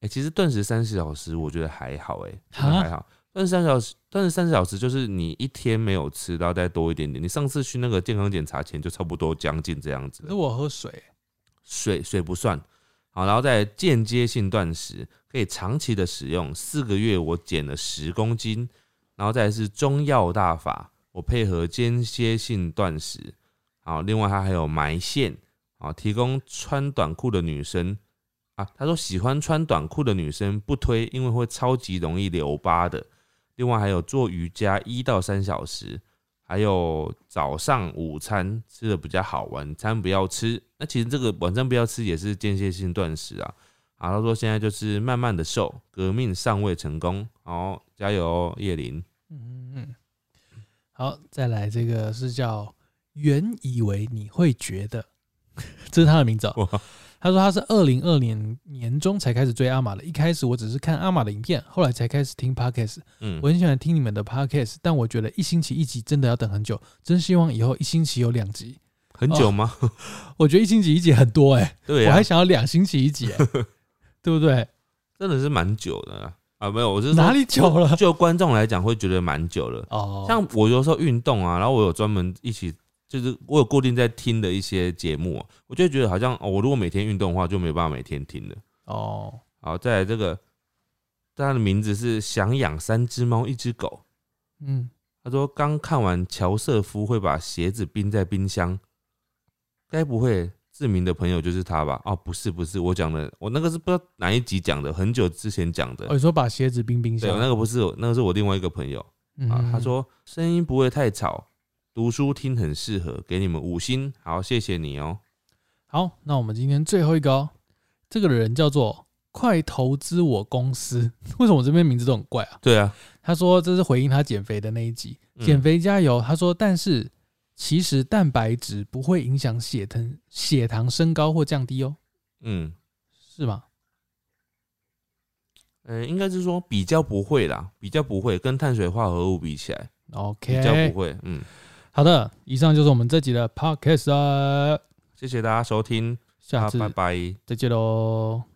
哎、其实断食三十小时我觉得还好、欸，哎，还好。断食三小时，但是三十小时就是你一天没有吃，然后再多一点点。你上次去那个健康检查前就差不多将近这样子可是。我喝水，水水不算。好，然后再间接性断食，可以长期的使用，四个月我减了十公斤，然后再是中药大法，我配合间歇性断食。好，另外它还有埋线，好，提供穿短裤的女生啊，他说喜欢穿短裤的女生不推，因为会超级容易留疤的。另外还有做瑜伽一到三小时，还有早上午餐吃的比较好，晚餐不要吃。那其实这个晚餐不要吃也是间歇性断食啊。啊，他说现在就是慢慢的瘦，革命尚未成功，好加油哦，叶林。嗯嗯，好，再来这个是叫原以为你会觉得，这是他的名字、哦。哇，他说他是二零二年年中才开始追阿玛的，一开始我只是看阿玛的影片，后来才开始听 podcast。嗯我，很喜欢听你们的 podcast，但我觉得一星期一集真的要等很久，真希望以后一星期有两集。很久吗？我觉得一星期一集很多哎、对啊我还，想要两星期一集哎、对不对？真的是蛮久的啊啊。没有，我是哪里久了？就观众来讲会觉得蛮久了。哦，像我有时候运动啊，然后我有专门一起，就是我有固定在听的一些节目啊、我就觉得好像、哦、我如果每天运动的话，就没办法每天听了。哦，好，再来这个，他的名字是想养三只猫一只狗。嗯，他说刚看完乔瑟夫会把鞋子冰在冰箱，该不会志明的朋友就是他吧？哦，不是不是，我讲的我那个是不知道哪一集讲的，很久之前讲的哦，。你说把鞋子冰冰对，箱，那个不是我，那个是我另外一个朋友嗯啊。他说声音不会太吵，读书听很适合，给你们五星，好，谢谢你哦。好，那我们今天最后一个哦，这个人叫做快投资我公司，为什么我这边名字都很怪啊？对啊，他说这是回应他减肥的那一集，嗯减肥加油。他说，但是其实蛋白质不会影响血糖血糖升高或降低哦，嗯，是吗？呃，应该是说比较不会啦，比较不会，跟碳水化合物比起来，OK，，比较不会。嗯，好的，以上就是我们这集的 Podcast 啊，谢谢大家收听，下次啊拜拜。再见喽。